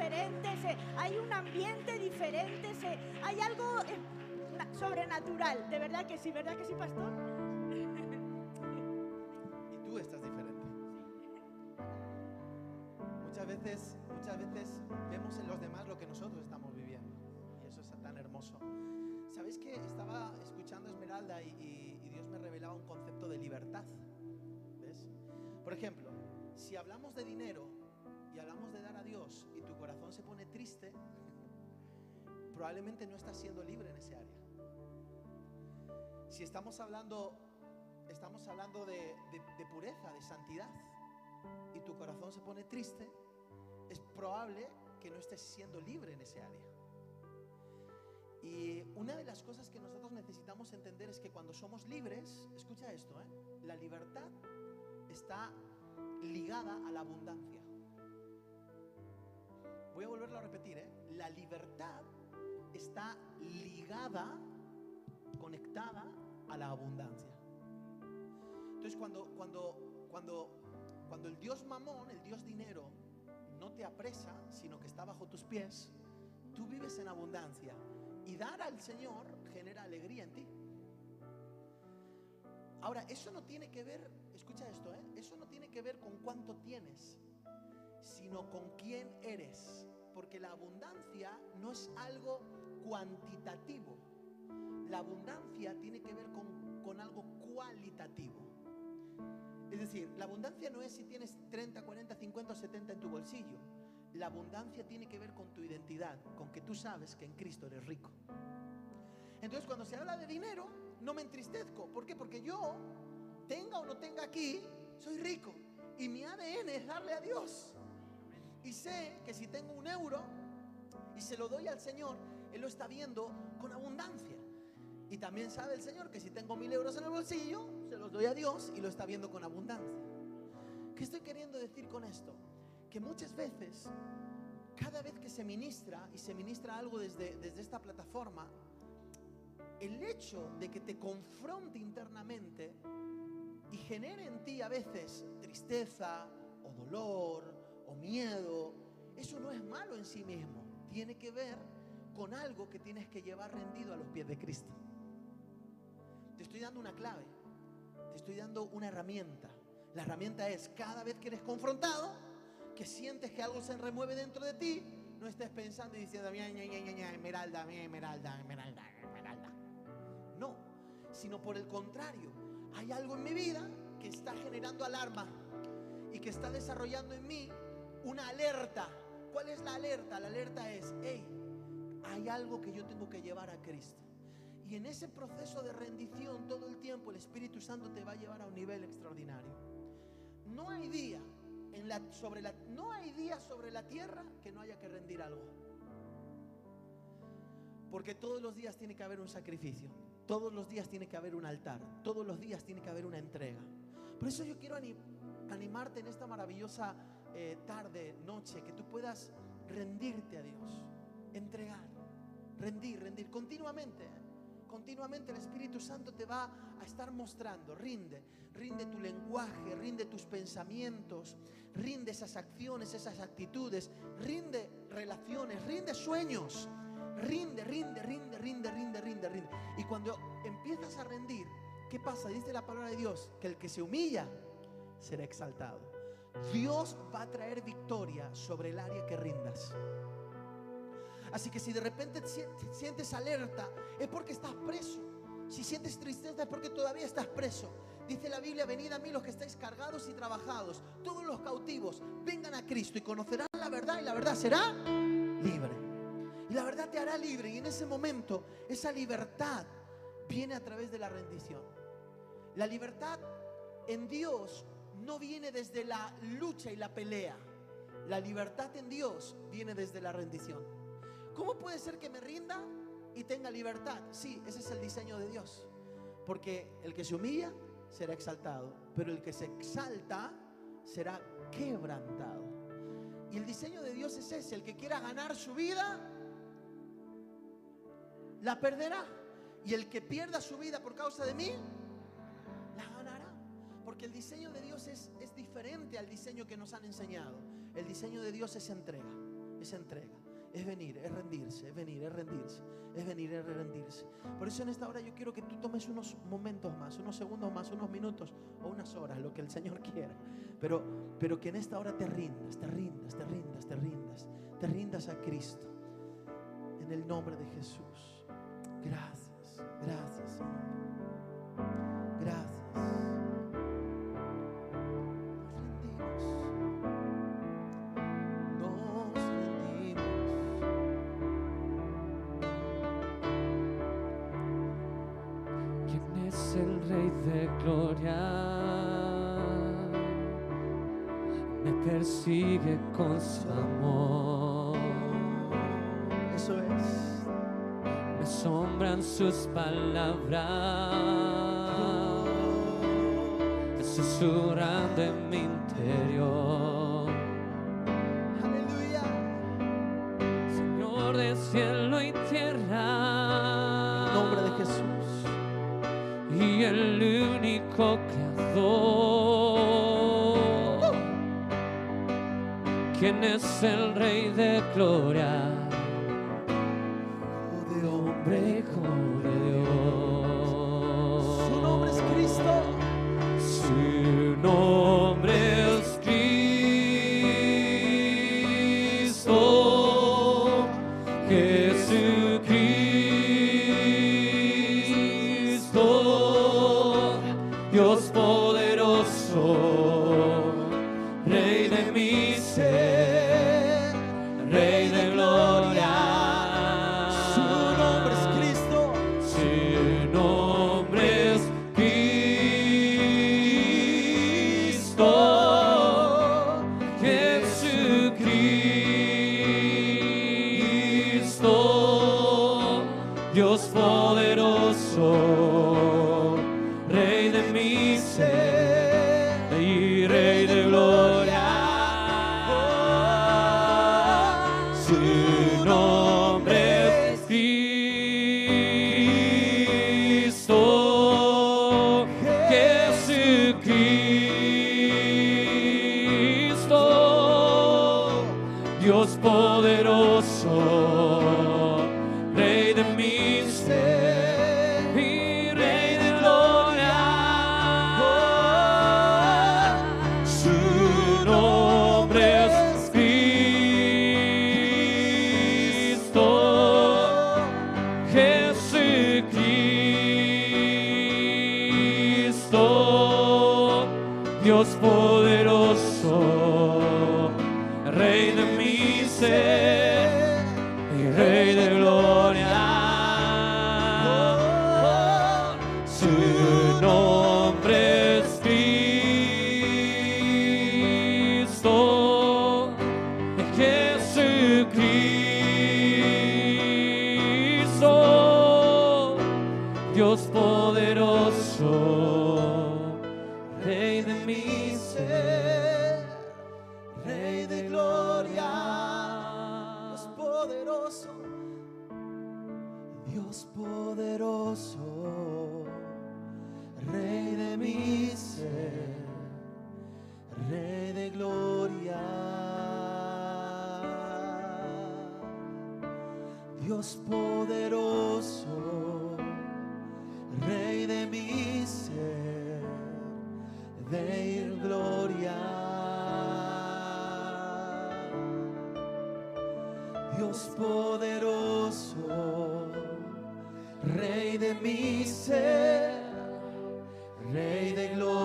diferente, se- hay un ambiente diferente, se- hay algo eh, na- sobrenatural. De verdad que sí, ¿verdad que sí, pastor? Y tú estás diferente. Muchas veces, muchas veces vemos en los demás lo que nosotros estamos viviendo. Y eso es tan hermoso. ¿Sabéis que estaba escuchando Esmeralda y, y- y Dios me revelaba un concepto de libertad? ¿Ves? Por ejemplo, si hablamos de dinero y hablamos de dar a Dios y tu corazón se pone triste, probablemente no estás siendo libre en ese área. Si estamos hablando, estamos hablando de, pureza, de santidad, y tu corazón se pone triste, es probable que no estés siendo libre en ese área. Y una de las cosas que nosotros necesitamos entender es que cuando somos libres, escucha esto, ¿eh? la libertad está ligada a la abundancia. Voy a volverlo a repetir, ¿eh? la libertad está ligada, conectada a la abundancia. Entonces cuando, cuando, cuando, cuando el Dios mamón, el Dios dinero, no te apresa, sino que está bajo tus pies, tú vives en abundancia. Y dar al Señor genera alegría en ti. Ahora, eso no tiene que ver, escucha esto, ¿eh? eso no tiene que ver con cuánto tienes, sino con quién eres. Porque la abundancia no es algo cuantitativo. La abundancia tiene que ver con, con algo cualitativo. Es decir, la abundancia no es si tienes 30, 40, 50 o 70 en tu bolsillo. La abundancia tiene que ver con tu identidad, con que tú sabes que en Cristo eres rico. Entonces cuando se habla de dinero, no me entristezco. ¿Por qué? Porque yo, tenga o no tenga aquí, soy rico. Y mi ADN es darle a Dios. Y sé que si tengo un euro y se lo doy al Señor, Él lo está viendo con abundancia. Y también sabe el Señor que si tengo mil euros en el bolsillo, se los doy a Dios y lo está viendo con abundancia. ¿Qué estoy queriendo decir con esto? Que muchas veces, cada vez que se ministra y se ministra algo desde, desde esta plataforma, el hecho de que te confronte internamente y genere en ti a veces tristeza o dolor o miedo, eso no es malo en sí mismo. Tiene que ver con algo que tienes que llevar rendido a los pies de Cristo. Te estoy dando una clave, te estoy dando una herramienta. La herramienta es cada vez que eres confrontado, que sientes que algo se remueve dentro de ti, no estés pensando y diciendo, ña, ña, ña, ña, esmeralda, ña, esmeralda, esmeralda, esmeralda. No, sino por el contrario, hay algo en mi vida que está generando alarma y que está desarrollando en mí una alerta. ¿Cuál es la alerta? La alerta es, hey, hay algo que yo tengo que llevar a Cristo. Y en ese proceso de rendición todo el tiempo el Espíritu Santo te va a llevar a un nivel extraordinario. No hay día sobre la, no hay día sobre la tierra que no haya que rendir algo. Porque todos los días tiene que haber un sacrificio. Todos los días tiene que haber un altar. Todos los días tiene que haber una entrega. Por eso yo quiero anim- animarte en esta maravillosa eh, tarde, noche, que tú puedas rendirte a Dios. Entregar. Rendir, rendir. Continuamente. ¿eh? Continuamente el Espíritu Santo te va a estar mostrando, rinde, rinde tu lenguaje, rinde tus pensamientos, rinde esas acciones, esas actitudes, rinde relaciones, rinde sueños, rinde, rinde, rinde, rinde, rinde, rinde, rinde. Y cuando empiezas a rendir, ¿qué pasa? Dice la palabra de Dios, que el que se humilla será exaltado. Dios va a traer victoria sobre el área que rindas. Así que si de repente te sien- sientes alerta, es porque estás preso. Si sientes tristeza es porque todavía estás preso. Dice la Biblia, venid a mí los que estáis cargados y trabajados, todos los cautivos, vengan a Cristo y conocerán la verdad y la verdad será libre. Y la verdad te hará libre y en ese momento esa libertad viene a través de la rendición. La libertad en Dios no viene desde la lucha y la pelea. La libertad en Dios viene desde la rendición. ¿Cómo puede ser que me rinda y tenga libertad? Sí, ese es el diseño de Dios. Porque el que se humilla será exaltado, pero el que se exalta será quebrantado. Y el diseño de Dios es ese, el que quiera ganar su vida, la perderá. Y el que pierda su vida por causa de mí. Porque el diseño de Dios es, es diferente al diseño que nos han enseñado. El diseño de Dios es entrega. es entrega, es venir, es rendirse, es venir, es rendirse, es venir, es rendirse. Por eso en esta hora yo quiero que tú tomes unos momentos más, unos segundos más, unos minutos o unas horas, lo que el Señor quiera. Pero, pero que en esta hora te rindas, te rindas, te rindas, te rindas, te rindas a Cristo. En el nombre de Jesús. Gracias, gracias, Señor. Gracias. Sus palabras, susurrando en mi interior. Aleluya. Señor de cielo y tierra. En nombre de Jesús. y el único creador. ¿Quién es el Rey de Gloria? Dios poderoso, Rey de mi ser, Rey de gloria.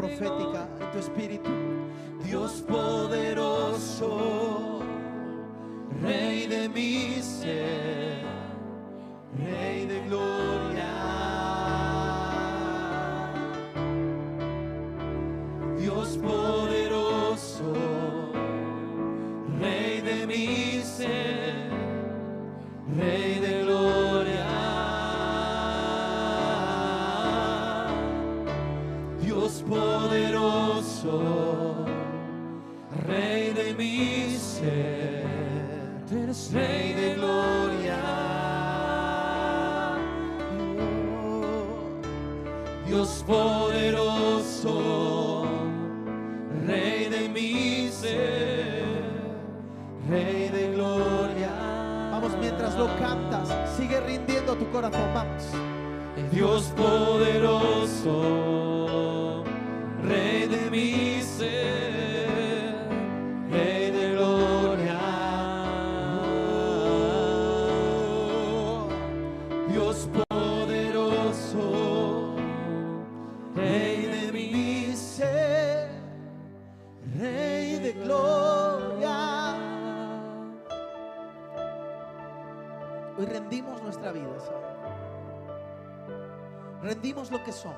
Profética en tu espíritu. Lo que somos.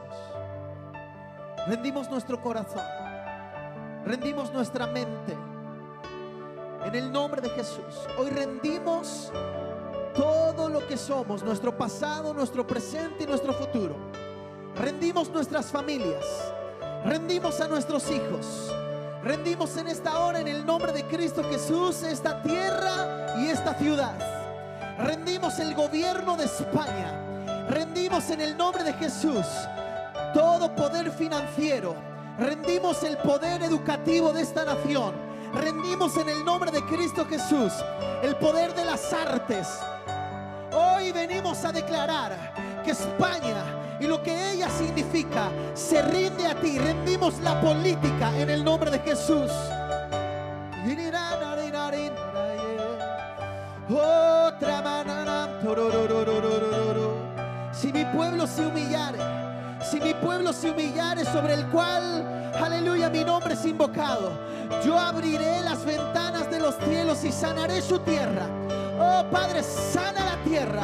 Rendimos nuestro corazón. Rendimos nuestra mente. En el nombre de Jesús. Hoy rendimos todo lo que somos, nuestro pasado, nuestro presente y nuestro futuro. Rendimos nuestras familias. Rendimos a nuestros hijos. Rendimos en esta hora en el nombre de Cristo Jesús esta tierra y esta ciudad. Rendimos el gobierno de España. Rendimos en el nombre de Jesús todo poder financiero. Rendimos el poder educativo de esta nación. Rendimos en el nombre de Cristo Jesús el poder de las artes. Hoy venimos a declarar que España y lo que ella significa se rinde a ti. Rendimos la política en el nombre de Jesús. Otra se humillare, si mi pueblo se humillare sobre el cual, aleluya, mi nombre es invocado, yo abriré las ventanas de los cielos y sanaré su tierra. Oh Padre, sana la tierra,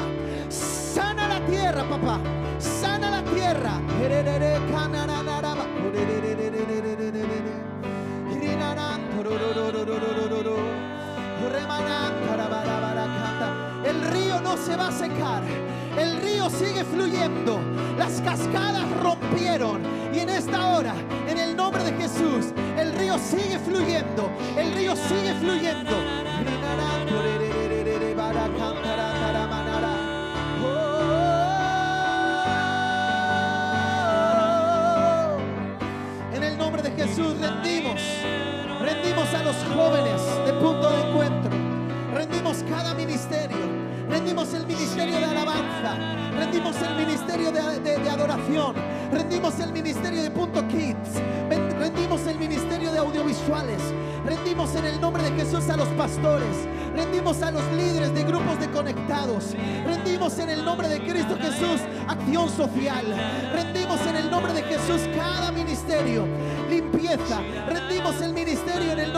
sana la tierra, papá, sana la tierra. El río no se va a secar el río sigue fluyendo, las cascadas rompieron. Y en esta hora, en el nombre de Jesús, el río sigue fluyendo, el río sigue fluyendo. Oh. En el nombre de Jesús rendimos, rendimos a los jóvenes de punto de encuentro, rendimos cada ministerio, rendimos el ministerio de alabanza, rendimos el ministerio de, adoración, rendimos el ministerio de punto kids, rendimos el ministerio de audiovisuales, rendimos en el nombre de Jesús a los pastores, rendimos a los líderes de grupos de conectados, rendimos en el nombre de Cristo Jesús acción social, rendimos en el nombre de Jesús cada ministerio, limpieza, rendimos el ministerio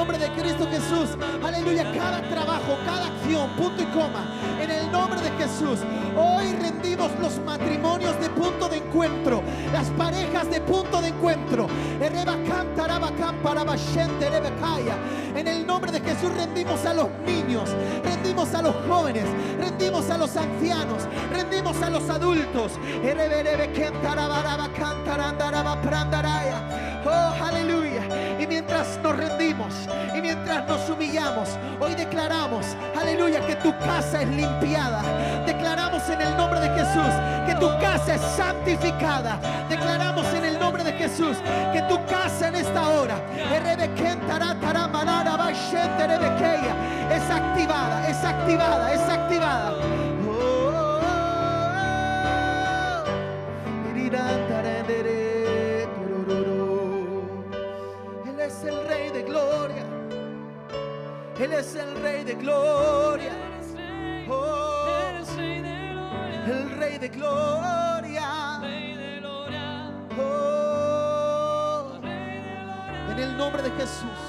nombre de Cristo Jesús, aleluya, cada trabajo, cada acción, punto y coma, en el nombre de Jesús. Hoy rendimos los matrimonios de punto de encuentro, las parejas de punto de encuentro. En el nombre de Jesús rendimos a los niños, rendimos a los jóvenes, rendimos a los ancianos, rendimos a los adultos. Oh, aleluya. Y mientras nos rendimos y mientras nos humillamos, hoy declaramos, aleluya, que tu casa es limpiada. Declaramos en el nombre de Jesús que tu casa es santificada. Declaramos en el nombre de Jesús que tu casa en esta hora es activada, es activada, es activada. Oh, irirantarendere, es el rey de gloria. Él es el rey de gloria. Oh, el rey de gloria. Oh, en el nombre de Jesús,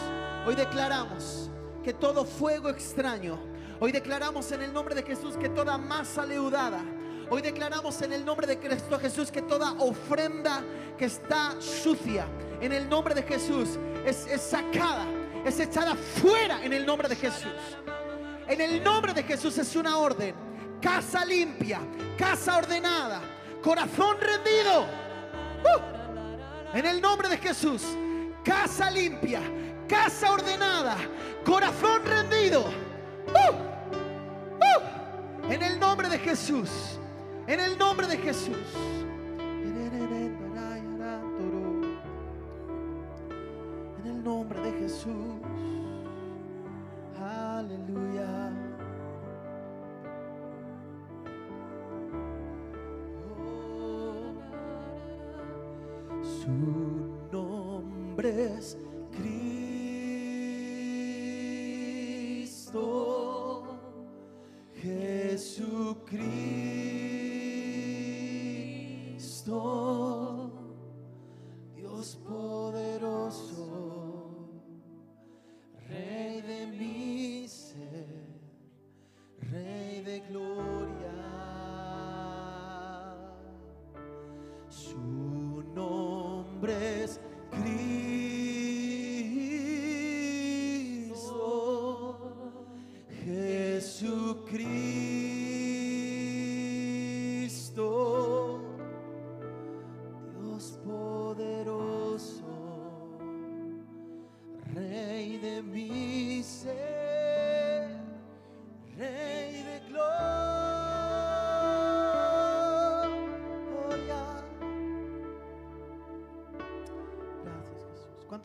hoy declaramos que todo fuego extraño, hoy declaramos en el nombre de Jesús que toda masa leudada, hoy declaramos en el nombre de Cristo Jesús que toda ofrenda que está sucia, en el nombre de Jesús, es, sacada, es echada fuera en el nombre de Jesús. En el nombre de Jesús es una orden. Casa limpia, casa ordenada, corazón rendido. ¡Uh! En el nombre de Jesús, casa limpia, casa ordenada, corazón rendido. ¡Uh! ¡Uh! En el nombre de Jesús, en el nombre de Jesús. En el nombre de Jesús. Aleluya. Su nombre es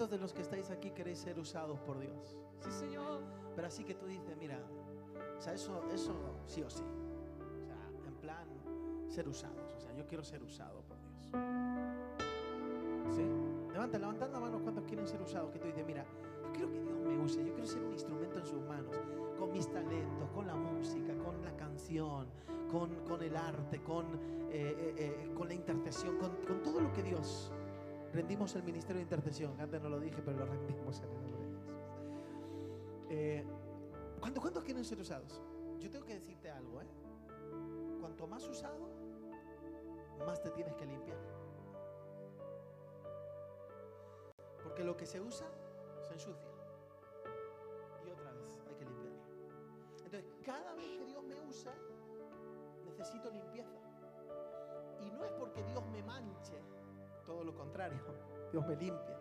¿Cuántos de los que estáis aquí queréis ser usados por Dios? Sí, Señor. Pero así que tú dices, mira, o sea, eso, eso sí o sí. O sea, en plan, ser usados. O sea, yo quiero ser usado por Dios. ¿Sí? Levanta, levantad la mano cuántos quieren ser usados. Que tú dices, mira, yo quiero que Dios me use. Yo quiero ser un instrumento en sus manos. Con mis talentos, con la música, con la canción, con, con el arte, con, eh, eh, eh, con la intercesión, con, con todo lo que Dios. Rendimos el ministerio de intercesión. Antes no lo dije, pero lo rendimos en el nombre de Jesús. Eh, ¿cuántos, ¿Cuántos quieren ser usados? Yo tengo que decirte algo, ¿eh? Cuanto más usado, más te tienes que limpiar. Porque lo que se usa se ensucia. Y otra vez hay que limpiarlo. Entonces, cada vez que Dios me usa, necesito limpieza. Y no es porque Dios me manche, todo lo contrario, Dios me limpia.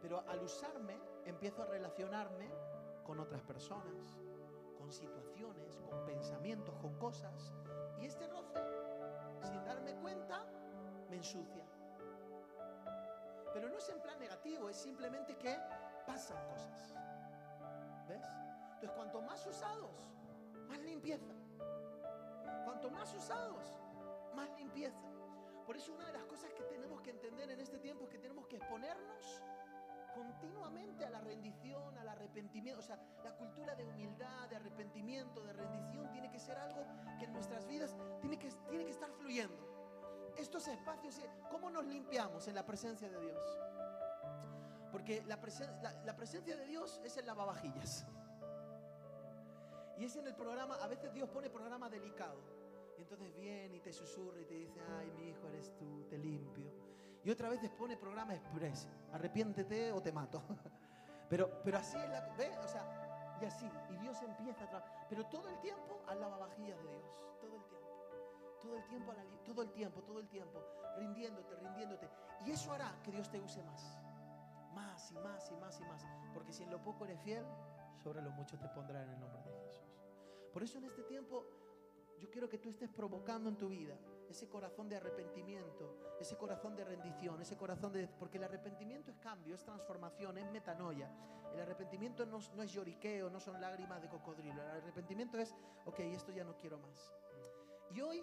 Pero al usarme, empiezo a relacionarme con otras personas, con situaciones, con pensamientos, con cosas. Y este roce, sin darme cuenta, me ensucia. Pero no es en plan negativo, es simplemente que pasan cosas. ¿Ves? Entonces, cuanto más usados, más limpieza. Cuanto más usados, más limpieza. Por eso una de las cosas que tenemos que entender en este tiempo es que tenemos que exponernos continuamente a la rendición, al arrepentimiento. O sea, la cultura de humildad, de arrepentimiento, de rendición tiene que ser algo que en nuestras vidas tiene que, tiene que estar fluyendo. Estos espacios, eh, ¿cómo nos limpiamos en la presencia de Dios? Porque la, la presencia de Dios es el lavavajillas. Y es en el programa, a veces Dios pone programa delicado. Y entonces viene y te susurra y te dice, ay, mi hijo eres tú, te limpio. Y otra vez pone programa express, arrepiéntete o te mato. Pero, pero así es la... ¿Ves? O sea, y así. Y Dios empieza a trabajar. Pero todo el tiempo al lavavajillas de Dios. Todo el tiempo. Todo el tiempo, a la todo el tiempo, todo el tiempo. Rindiéndote, rindiéndote. Y eso hará que Dios te use más. Más y más y más y más. Porque si en lo poco eres fiel, sobre lo mucho te pondrá en el nombre de Jesús. Por eso en este tiempo yo quiero que tú estés provocando en tu vida ese corazón de arrepentimiento, ese corazón de rendición, ese corazón de... Porque el arrepentimiento es cambio, es transformación, es metanoia. El arrepentimiento no, no es lloriqueo, no son lágrimas de cocodrilo. El arrepentimiento es, ok, esto ya no quiero más. Y hoy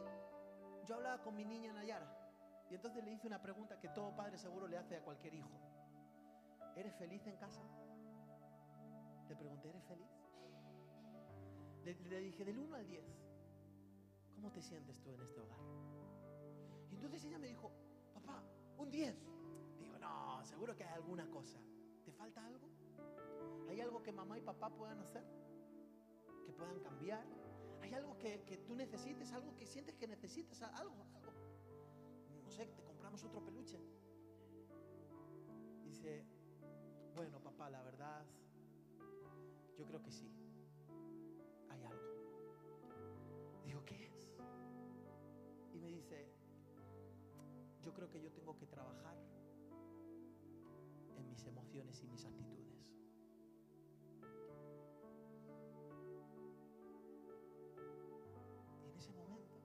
yo hablaba con mi niña Nayara y entonces le hice una pregunta que todo padre seguro le hace a cualquier hijo. ¿Eres feliz en casa? Le pregunté, ¿eres feliz? Le, le dije, del 1 al 10, ¿cómo te sientes tú en este hogar? Y entonces ella me dijo, papá, un 10. Digo, no, seguro que hay alguna cosa. ¿Te falta algo? ¿Hay algo que mamá y papá puedan hacer? ¿Que puedan cambiar? ¿Hay algo que, que tú necesites? ¿Algo que sientes que necesitas? ¿Algo? ¿Algo? No sé, te compramos otro peluche. Dice, bueno, papá, la verdad, yo creo que sí. Dice, yo creo que yo tengo que trabajar en mis emociones y mis actitudes. Y en ese momento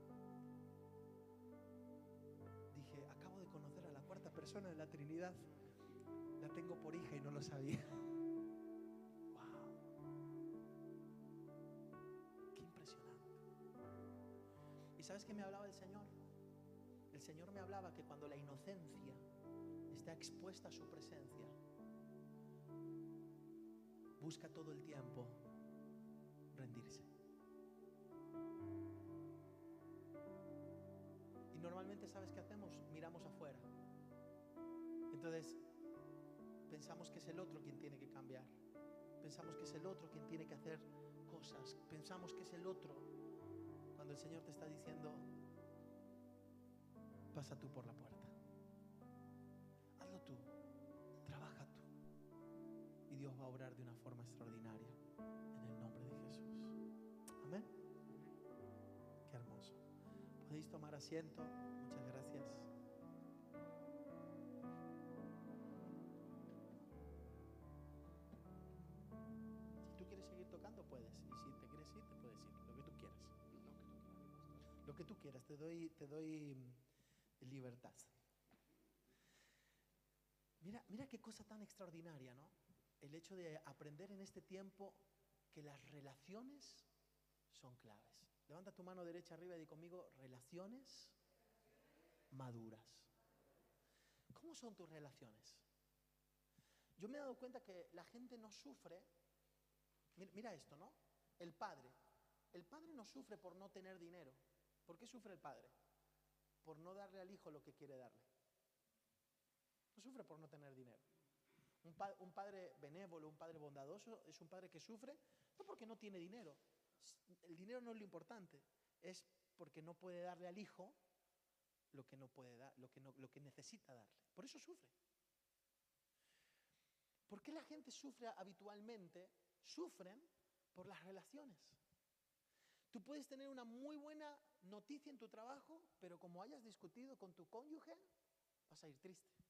dije, acabo de conocer a la cuarta persona de la Trinidad. La tengo por hija y no lo sabía. ¡Wow! ¡Qué impresionante! ¿Y sabes qué me hablaba el Señor? El Señor me hablaba que cuando la inocencia está expuesta a su presencia, busca todo el tiempo rendirse. Y normalmente, ¿sabes qué hacemos? Miramos afuera. Entonces, pensamos que es el otro quien tiene que cambiar. Pensamos que es el otro quien tiene que hacer cosas. Pensamos que es el otro. Cuando el Señor te está diciendo, pasa tú por la puerta. Hazlo tú. Trabaja tú. Y Dios va a obrar de una forma extraordinaria. En el nombre de Jesús. Amén. Qué hermoso. Podéis tomar asiento. Muchas gracias. Si tú quieres seguir tocando, puedes. Y si te quieres ir, te puedes ir. Lo que tú quieras. Lo que tú quieras. Te doy, te doy libertad. Mira, mira qué cosa tan extraordinaria, ¿no? El hecho de aprender en este tiempo que las relaciones son claves. Levanta tu mano derecha arriba y di conmigo, relaciones maduras. ¿Cómo son tus relaciones? Yo me he dado cuenta que la gente no sufre. Mira, mira esto, ¿no? El padre. El padre no sufre por no tener dinero. ¿Por qué sufre el padre? Por no darle al hijo lo que quiere darle. No sufre por no tener dinero. Un, pa- un padre benévolo, un padre bondadoso, es un padre que sufre no porque no tiene dinero. El dinero no es lo importante, es porque no puede darle al hijo lo que no puede dar, lo que, lo que necesita darle. Por eso sufre. ¿Por qué la gente sufre habitualmente? Sufren por las relaciones. Tú puedes tener una muy buena noticia en tu trabajo, pero como hayas discutido con tu cónyuge, vas a ir triste.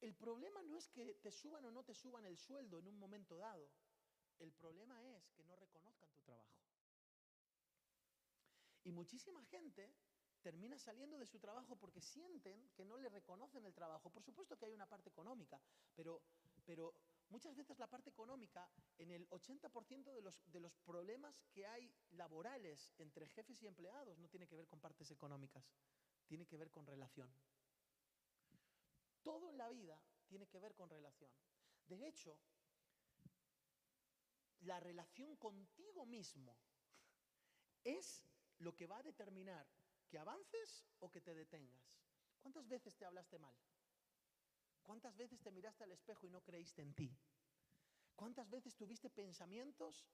El problema no es que te suban o no te suban el sueldo en un momento dado. El problema es que no reconozcan tu trabajo. Y muchísima gente termina saliendo de su trabajo porque sienten que no le reconocen el trabajo. Por supuesto que hay una parte económica, pero, pero muchas veces la parte económica, en el 80% de los, de los problemas que hay laborales entre jefes y empleados, no tiene que ver con partes económicas, tiene que ver con relación. Todo en la vida tiene que ver con relación. De hecho, la relación contigo mismo es lo que va a determinar que avances o que te detengas. ¿Cuántas veces te hablaste mal? ¿Cuántas veces te miraste al espejo y no creíste en ti? ¿Cuántas veces tuviste pensamientos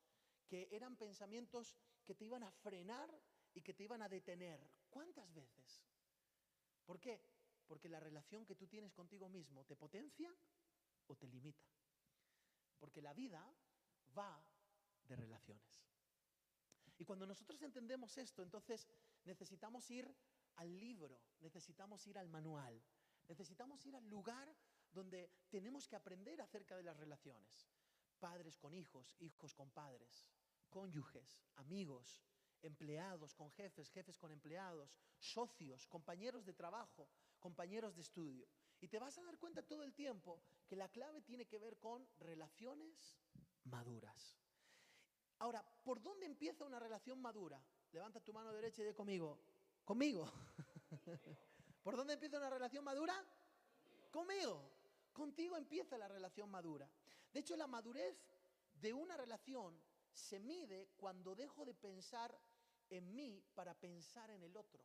que eran pensamientos que te iban a frenar y que te iban a detener? ¿Cuántas veces? ¿Por qué? Porque la relación que tú tienes contigo mismo te potencia o te limita. Porque la vida va de relaciones. Y cuando nosotros entendemos esto, entonces necesitamos ir al libro, necesitamos ir al manual, necesitamos ir al lugar donde tenemos que aprender acerca de las relaciones. Padres con hijos, hijos con padres, cónyuges, amigos, empleados con jefes, jefes con empleados, socios, compañeros de trabajo, compañeros de estudio. Y te vas a dar cuenta todo el tiempo que la clave tiene que ver con relaciones maduras. Ahora, ¿por dónde empieza una relación madura? Levanta tu mano derecha y di conmigo. Conmigo. ¿Por dónde empieza una relación madura? Conmigo. Contigo empieza la relación madura. De hecho, la madurez de una relación se mide cuando dejo de pensar en mí para pensar en el otro.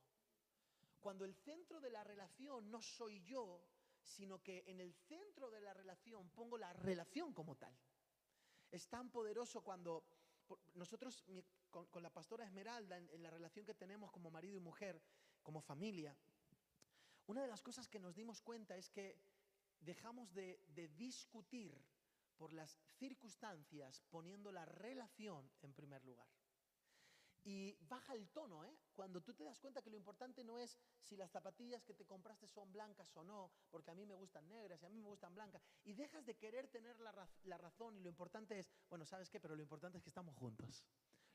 Cuando el centro de la relación no soy yo, sino que en el centro de la relación pongo la relación como tal. Es tan poderoso cuando nosotros con, la pastora Esmeralda, en la relación que tenemos como marido y mujer, como familia, una de las cosas que nos dimos cuenta es que dejamos de, de discutir por las circunstancias poniendo la relación en primer lugar. Y baja el tono, ¿eh? Cuando tú te das cuenta que lo importante no es si las zapatillas que te compraste son blancas o no, porque a mí me gustan negras y a mí me gustan blancas, y dejas de querer tener la, la razón y lo importante es, bueno, ¿sabes qué? Pero lo importante es que estamos juntos.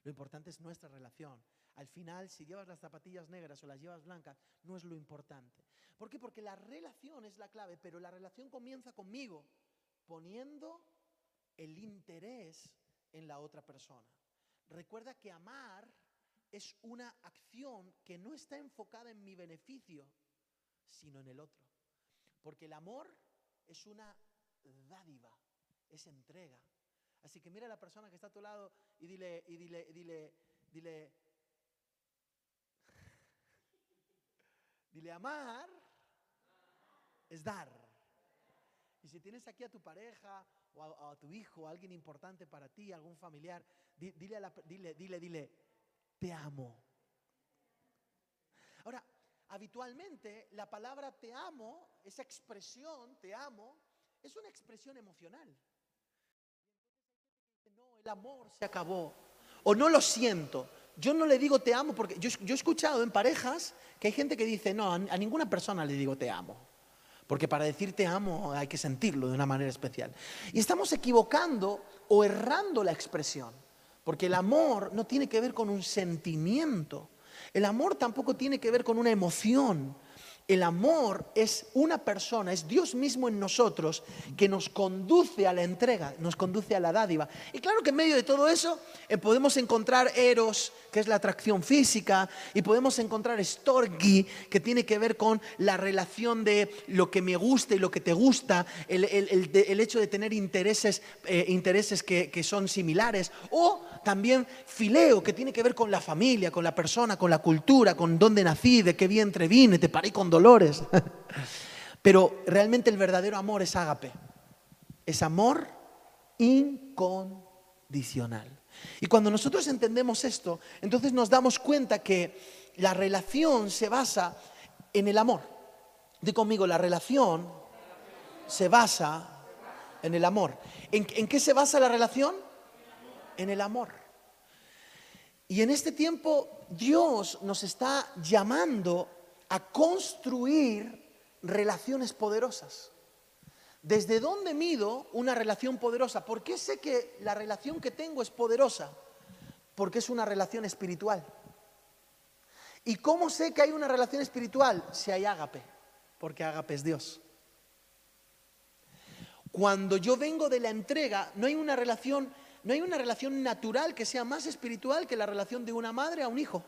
Lo importante es nuestra relación. Al final, si llevas las zapatillas negras o las llevas blancas, no es lo importante. ¿Por qué? Porque la relación es la clave, pero la relación comienza conmigo, poniendo el interés en la otra persona. Recuerda que amar es una acción que no está enfocada en mi beneficio, sino en el otro. Porque el amor es una dádiva, es entrega. Así que mira a la persona que está a tu lado y dile, y dile, y dile, dile, dile amar es dar. Y si tienes aquí a tu pareja o a, tu hijo, o a alguien importante para ti, algún familiar, di- dile, a la dile, dile, dile, te amo. Ahora, habitualmente la palabra te amo, esa expresión, te amo, es una expresión emocional. No, el amor se acabó. O no lo siento. Yo no le digo te amo porque yo, yo he escuchado en parejas que hay gente que dice, no, a, a ninguna persona le digo te amo. Porque para decir te amo hay que sentirlo de una manera especial. Y estamos equivocando o errando la expresión. Porque el amor no tiene que ver con un sentimiento. El amor tampoco tiene que ver con una emoción. El amor es una persona, es Dios mismo en nosotros que nos conduce a la entrega, nos conduce a la dádiva. Y claro que en medio de todo eso eh, podemos encontrar eros, que es la atracción física, y podemos encontrar storgi, que tiene que ver con la relación de lo que me gusta y lo que te gusta, el, hecho de tener intereses, eh, intereses que, que son similares, o también fileo, que tiene que ver con la familia, con la persona, con la cultura, con dónde nací, de qué vientre vine, te paré con dolores. Pero realmente el verdadero amor es ágape. Es amor incondicional. Y cuando nosotros entendemos esto, entonces nos damos cuenta que la relación se basa en el amor. Di conmigo, la relación se basa en el amor. ¿En, en qué se basa la relación? En el amor. Y en este tiempo Dios nos está llamando a construir relaciones poderosas. ¿Desde dónde mido una relación poderosa? ¿Por qué sé que la relación que tengo es poderosa? Porque es una relación espiritual. ¿Y cómo sé que hay una relación espiritual? Si hay ágape, porque ágape es Dios. Cuando yo vengo de la entrega, no hay una relación, no hay una relación natural que sea más espiritual que la relación de una madre a un hijo.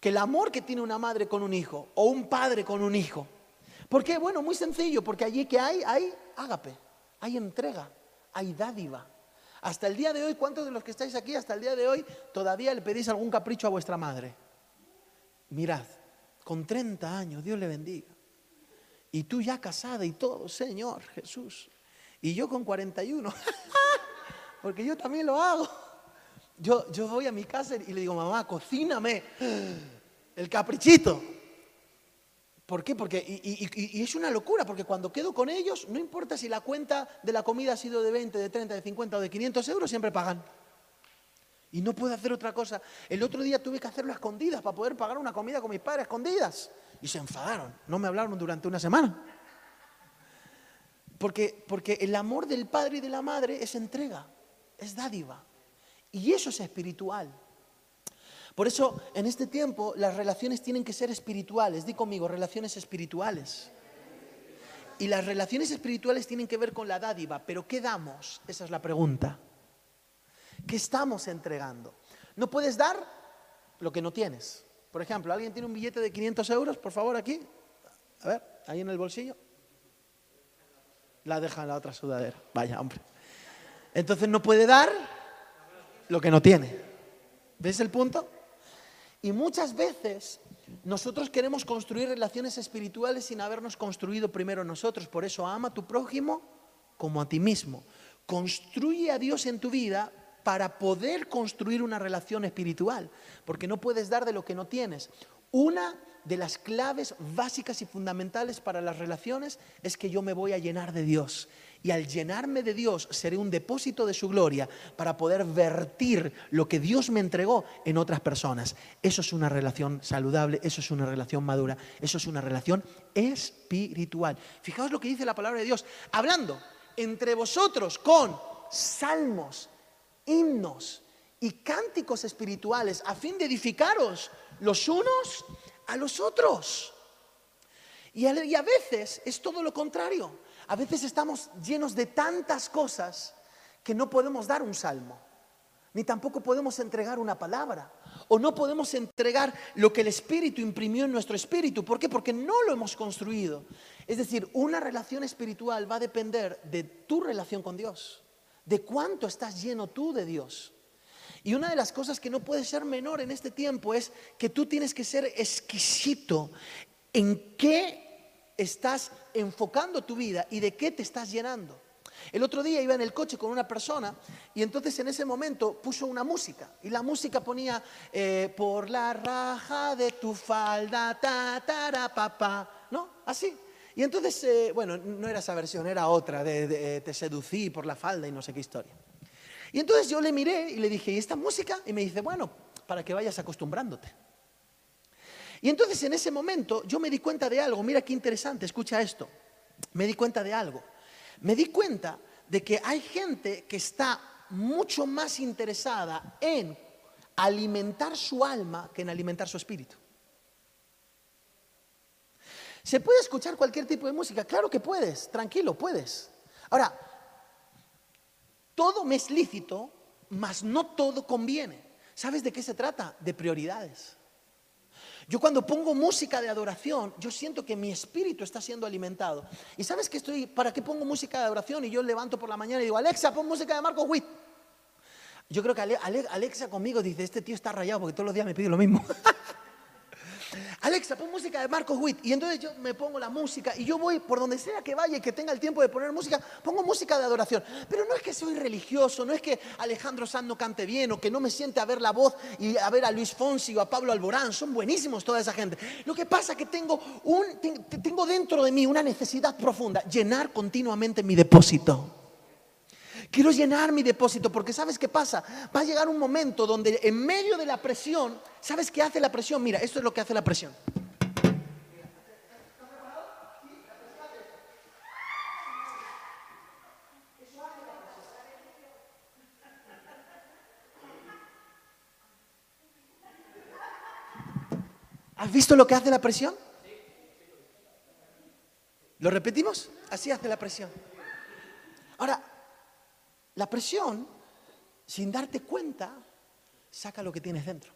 Que el amor que tiene una madre con un hijo o un padre con un hijo. ¿Por qué? Bueno, muy sencillo, porque allí que hay, hay ágape, hay entrega, hay dádiva. Hasta el día de hoy, ¿cuántos de los que estáis aquí hasta el día de hoy todavía le pedís algún capricho a vuestra madre? Mirad, con 30 años, Dios le bendiga. Y tú ya casada y todo, Señor Jesús. Y yo con 41, porque yo también lo hago. Yo, yo voy a mi casa y le digo, mamá, cocíname el caprichito. ¿Por qué? Porque, y, es una locura, porque cuando quedo con ellos, no importa si la cuenta de la comida ha sido de 20, de 30, de 50 o de 500 euros, siempre pagan. Y no puedo hacer otra cosa. El otro día tuve que hacerlo a escondidas para poder pagar una comida con mis padres a escondidas. Y se enfadaron. No me hablaron durante una semana. Porque, porque el amor del padre y de la madre es entrega, es dádiva. Y eso es espiritual. Por eso, en este tiempo, las relaciones tienen que ser espirituales. Di conmigo, relaciones espirituales. Y las relaciones espirituales tienen que ver con la dádiva. Pero ¿qué damos? Esa es la pregunta. ¿Qué estamos entregando? No puedes dar lo que no tienes. Por ejemplo, ¿alguien tiene un billete de 500 euros? Por favor, aquí. A ver, ahí en el bolsillo. La deja en la otra sudadera. Vaya, hombre. Entonces no puede dar lo que no tiene. ¿Ves el punto? Y muchas veces nosotros queremos construir relaciones espirituales sin habernos construido primero nosotros. Por eso ama a tu prójimo como a ti mismo. Construye a Dios en tu vida para poder construir una relación espiritual, porque no puedes dar de lo que no tienes. Una de las claves básicas y fundamentales para las relaciones es que yo me voy a llenar de Dios Y al llenarme de Dios seré un depósito de su gloria para poder vertir lo que Dios me entregó en otras personas. Eso es una relación saludable, eso es una relación madura, eso es una relación espiritual. Fijaos lo que dice la palabra de Dios. Hablando entre vosotros con salmos, himnos y cánticos espirituales a fin de edificaros los unos a los otros. Y a, veces es todo lo contrario. A veces estamos llenos de tantas cosas que no podemos dar un salmo, ni tampoco podemos entregar una palabra, o no podemos entregar lo que el Espíritu imprimió en nuestro espíritu. ¿Por qué? Porque no lo hemos construido. Es decir, una relación espiritual va a depender de tu relación con Dios, de cuánto estás lleno tú de Dios. Y una de las cosas que no puede ser menor en este tiempo es que tú tienes que ser exquisito en qué estás enfocando tu vida y de qué te estás llenando. El otro día iba en el coche con una persona y entonces en ese momento puso una música y la música ponía eh, por la raja de tu falda, ta, ta, papá, ¿no? Así. Y entonces, eh, bueno, no era esa versión, era otra, de, de, te seducí por la falda y no sé qué historia. Y entonces yo le miré y le dije, ¿y esta música? Y me dice, bueno, para que vayas acostumbrándote. Y entonces en ese momento yo me di cuenta de algo, mira qué interesante, escucha esto, me di cuenta de algo. Me di cuenta de que hay gente que está mucho más interesada en alimentar su alma que en alimentar su espíritu. ¿Se puede escuchar cualquier tipo de música? Claro que puedes, tranquilo, puedes. Ahora, todo me es lícito, mas no todo conviene. ¿Sabes de qué se trata? De prioridades. Yo cuando pongo música de adoración, yo siento que mi espíritu está siendo alimentado. ¿Y sabes que estoy, para qué pongo música de adoración? Y yo levanto por la mañana y digo, Alexa, pon música de Marco Witt. Yo creo que Alexa conmigo dice, este tío está rayado porque todos los días me pide lo mismo. Alexa, pon música de Marcos Witt. Y entonces yo me pongo la música y yo voy por donde sea que vaya y que tenga el tiempo de poner música, pongo música de adoración. Pero no es que soy religioso, no es que Alejandro Sanz no cante bien o que no me siente a ver la voz y a ver a Luis Fonsi o a Pablo Alborán. Son buenísimos toda esa gente. Lo que pasa es que tengo, un, tengo dentro de mí una necesidad profunda, llenar continuamente mi depósito. Quiero llenar mi depósito porque ¿sabes qué pasa? Va a llegar un momento donde en medio de la presión, ¿sabes qué hace la presión? Mira, esto es lo que hace la presión. ¿Has visto lo que hace la presión? ¿Lo repetimos? Así hace la presión. Ahora, la presión, sin darte cuenta, saca lo que tienes dentro.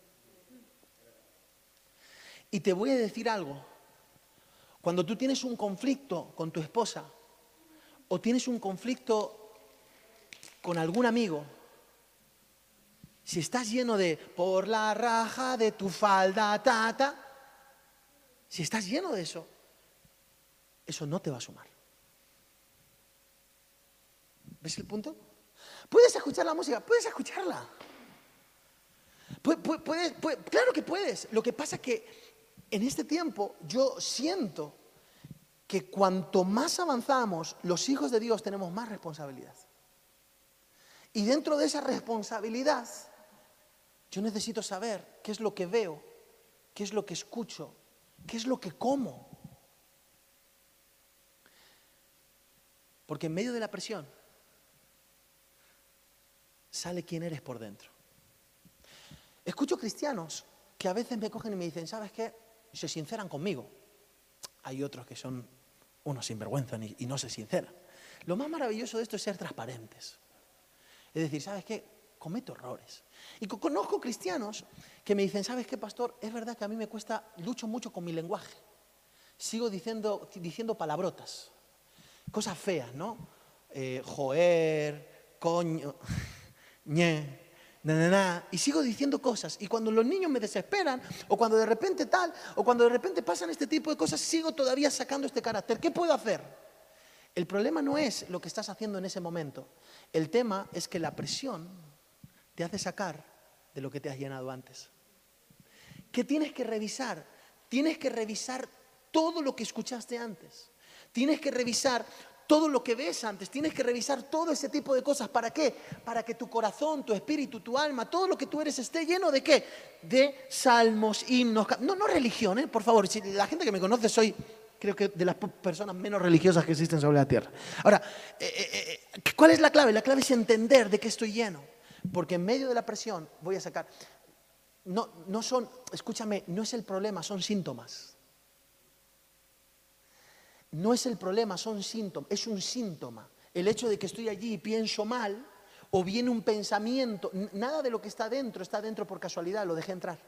Y te voy a decir algo. Cuando tú tienes un conflicto con tu esposa o tienes un conflicto con algún amigo, si estás lleno de por la raja de tu falda, tata, si estás lleno de eso, eso no te va a sumar. ¿Ves el punto? ¿Puedes escuchar la música? Puedes escucharla. Puedes, claro que puedes. Lo que pasa es que en este tiempo yo siento que cuanto más avanzamos, los hijos de Dios tenemos más responsabilidad. Y dentro de esa responsabilidad, yo necesito saber qué es lo que veo, qué es lo que escucho, qué es lo que como. Porque en medio de la presión, sale quién eres por dentro. Escucho cristianos que a veces me cogen y me dicen, ¿sabes qué? Se sinceran conmigo. Hay otros que son unos sinvergüenzas y no se sinceran. Lo más maravilloso de esto es ser transparentes. Es decir, ¿sabes qué? Cometo errores. Y conozco cristianos que me dicen, ¿sabes qué, pastor? Es verdad que a mí me cuesta, lucho mucho con mi lenguaje. Sigo diciendo, diciendo palabrotas, cosas feas, ¿no? Eh, joer, coño ñe, y sigo diciendo cosas. Y cuando los niños me desesperan, o cuando de repente tal, o cuando de repente pasan este tipo de cosas, sigo todavía sacando este carácter. ¿Qué puedo hacer? El problema no es lo que estás haciendo en ese momento. El tema es que la presión te hace sacar de lo que te has llenado antes. ¿Qué tienes que revisar? Tienes que revisar todo lo que escuchaste antes. Tienes que revisar todo lo que ves antes, tienes que revisar todo ese tipo de cosas. ¿Para qué? Para que tu corazón, tu espíritu, tu alma, todo lo que tú eres esté lleno de qué? De salmos, himnos. No, no religión, ¿eh? por favor. La gente que me conoce soy, creo que de las personas menos religiosas que existen sobre la tierra. Ahora, eh, eh, eh, ¿cuál es la clave? La clave es entender de qué estoy lleno. Porque en medio de la presión voy a sacar. No, no son, escúchame, no es el problema, son síntomas. No es el problema, son síntomas, es un síntoma. El hecho de que estoy allí y pienso mal, o viene un pensamiento, nada de lo que está dentro está dentro por casualidad, lo dejé entrar.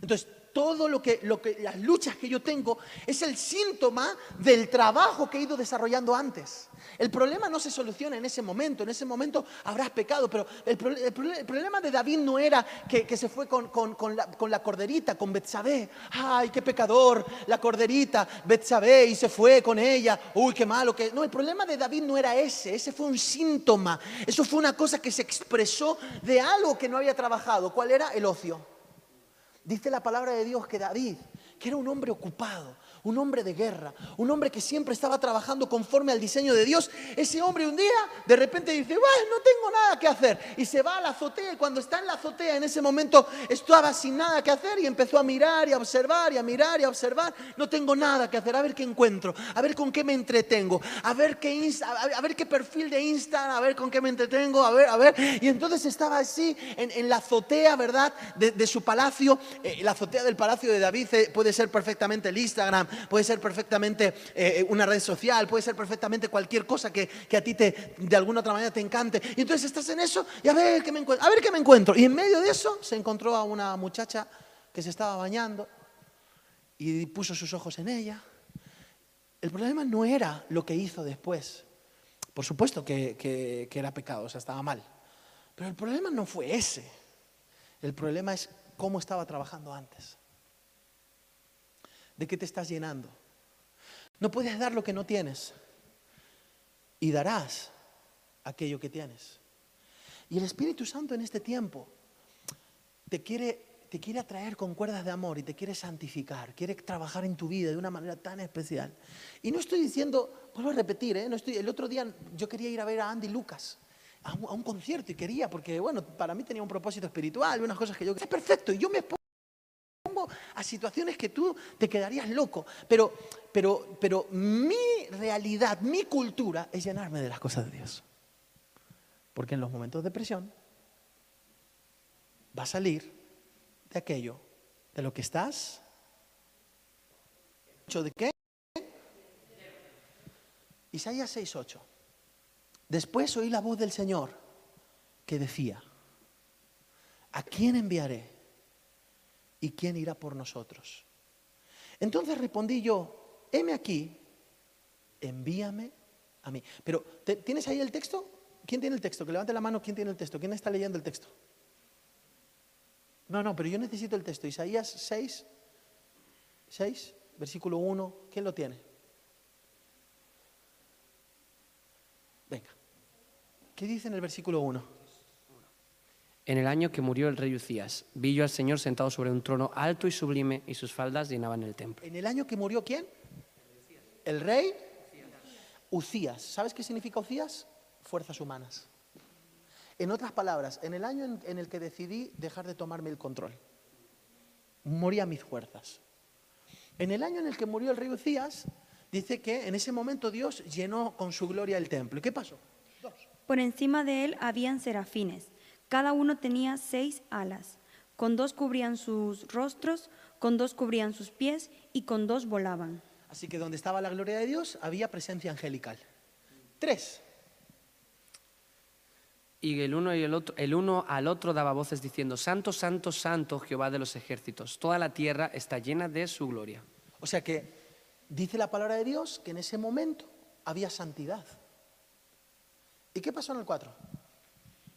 Entonces, todo lo que, lo que, las luchas que yo tengo es el síntoma del trabajo que he ido desarrollando antes. El problema no se soluciona en ese momento, en ese momento habrás pecado, pero el, problema de David no era que, que se fue con, con- con la, con la corderita, con Betsabé. Ay, qué pecador, la corderita, Betsabé, y se fue con ella. Uy, qué malo. que No, el problema de David no era ese, ese fue un síntoma. Eso fue una cosa que se expresó de algo que no había trabajado. ¿Cuál era? El ocio. Dice la palabra de Dios que David, que era un hombre ocupado, un hombre de guerra, un hombre que siempre estaba trabajando conforme al diseño de Dios, ese hombre un día de repente dice, bueno, no tengo nada que hacer. Y se va a la azotea y cuando está en la azotea en ese momento estaba sin nada que hacer y empezó a mirar y a observar y a mirar y a observar. No tengo nada que hacer, a ver qué encuentro, a ver con qué me entretengo, a ver qué, perfil de Instagram, a ver con qué me entretengo, a ver, a ver. Y entonces estaba así en, la azotea, ¿verdad? De, de su palacio. Eh, la azotea del palacio de David eh, puede ser perfectamente el Instagram, puede ser perfectamente eh, una red social, puede ser perfectamente cualquier cosa que, que a ti te, de alguna otra manera te encante. Y entonces estás en eso y a ver qué me encuentro. Y en medio de eso se encontró a una muchacha que se estaba bañando y puso sus ojos en ella. El problema no era lo que hizo después. Por supuesto que, que- que era pecado, o sea, estaba mal. Pero el problema no fue ese. El problema es cómo estaba trabajando antes. ¿De qué te estás llenando? No puedes dar lo que no tienes. Y darás aquello que tienes. Y el Espíritu Santo en este tiempo te quiere, te quiere atraer con cuerdas de amor y te quiere santificar, quiere trabajar en tu vida de una manera tan especial. Y no estoy diciendo, vuelvo a repetir, ¿eh? el otro día yo quería ir a ver a Andy Lucas. A un, a un concierto y quería, porque bueno, para mí tenía un propósito espiritual, unas cosas que yo... Es perfecto, y yo me situaciones que tú te quedarías loco, pero, pero, pero mi realidad, mi cultura es llenarme de las cosas de Dios. Porque en los momentos de presión va a salir de aquello de lo que estás hecho de qué? Isaías 6:8. Después oí la voz del Señor que decía: ¿A quién enviaré? ¿Y quién irá por nosotros? Entonces respondí yo: heme aquí, envíame a mí. Pero ¿te- ¿tienes ahí el texto? ¿Quién tiene el texto? Que levante la mano, ¿quién tiene el texto? ¿Quién está leyendo el texto? No, no, pero yo necesito el texto. Isaías 6, 6, versículo 1. ¿Quién lo tiene? Venga. ¿Qué dice en el versículo 1? En el año que murió el rey Ucías, vi yo al Señor sentado sobre un trono alto y sublime y sus faldas llenaban el templo. En el año que murió quién? El rey Ucías. ¿Sabes qué significa Ucías? Fuerzas humanas. En otras palabras, en el año en, en el que decidí dejar de tomarme el control, moría mis fuerzas. En el año en el que murió el rey Ucías, dice que en ese momento Dios llenó con su gloria el templo. ¿Y qué pasó? Por encima de él habían serafines. Cada uno tenía seis alas. Con dos cubrían sus rostros, con dos cubrían sus pies y con dos volaban. Así que donde estaba la gloria de Dios había presencia angelical. Tres. Y el uno, y el, otro, el uno al otro daba voces diciendo, Santo, Santo, Santo, Jehová de los ejércitos. Toda la tierra está llena de su gloria. O sea que dice la palabra de Dios que en ese momento había santidad. ¿Y qué pasó en el 4?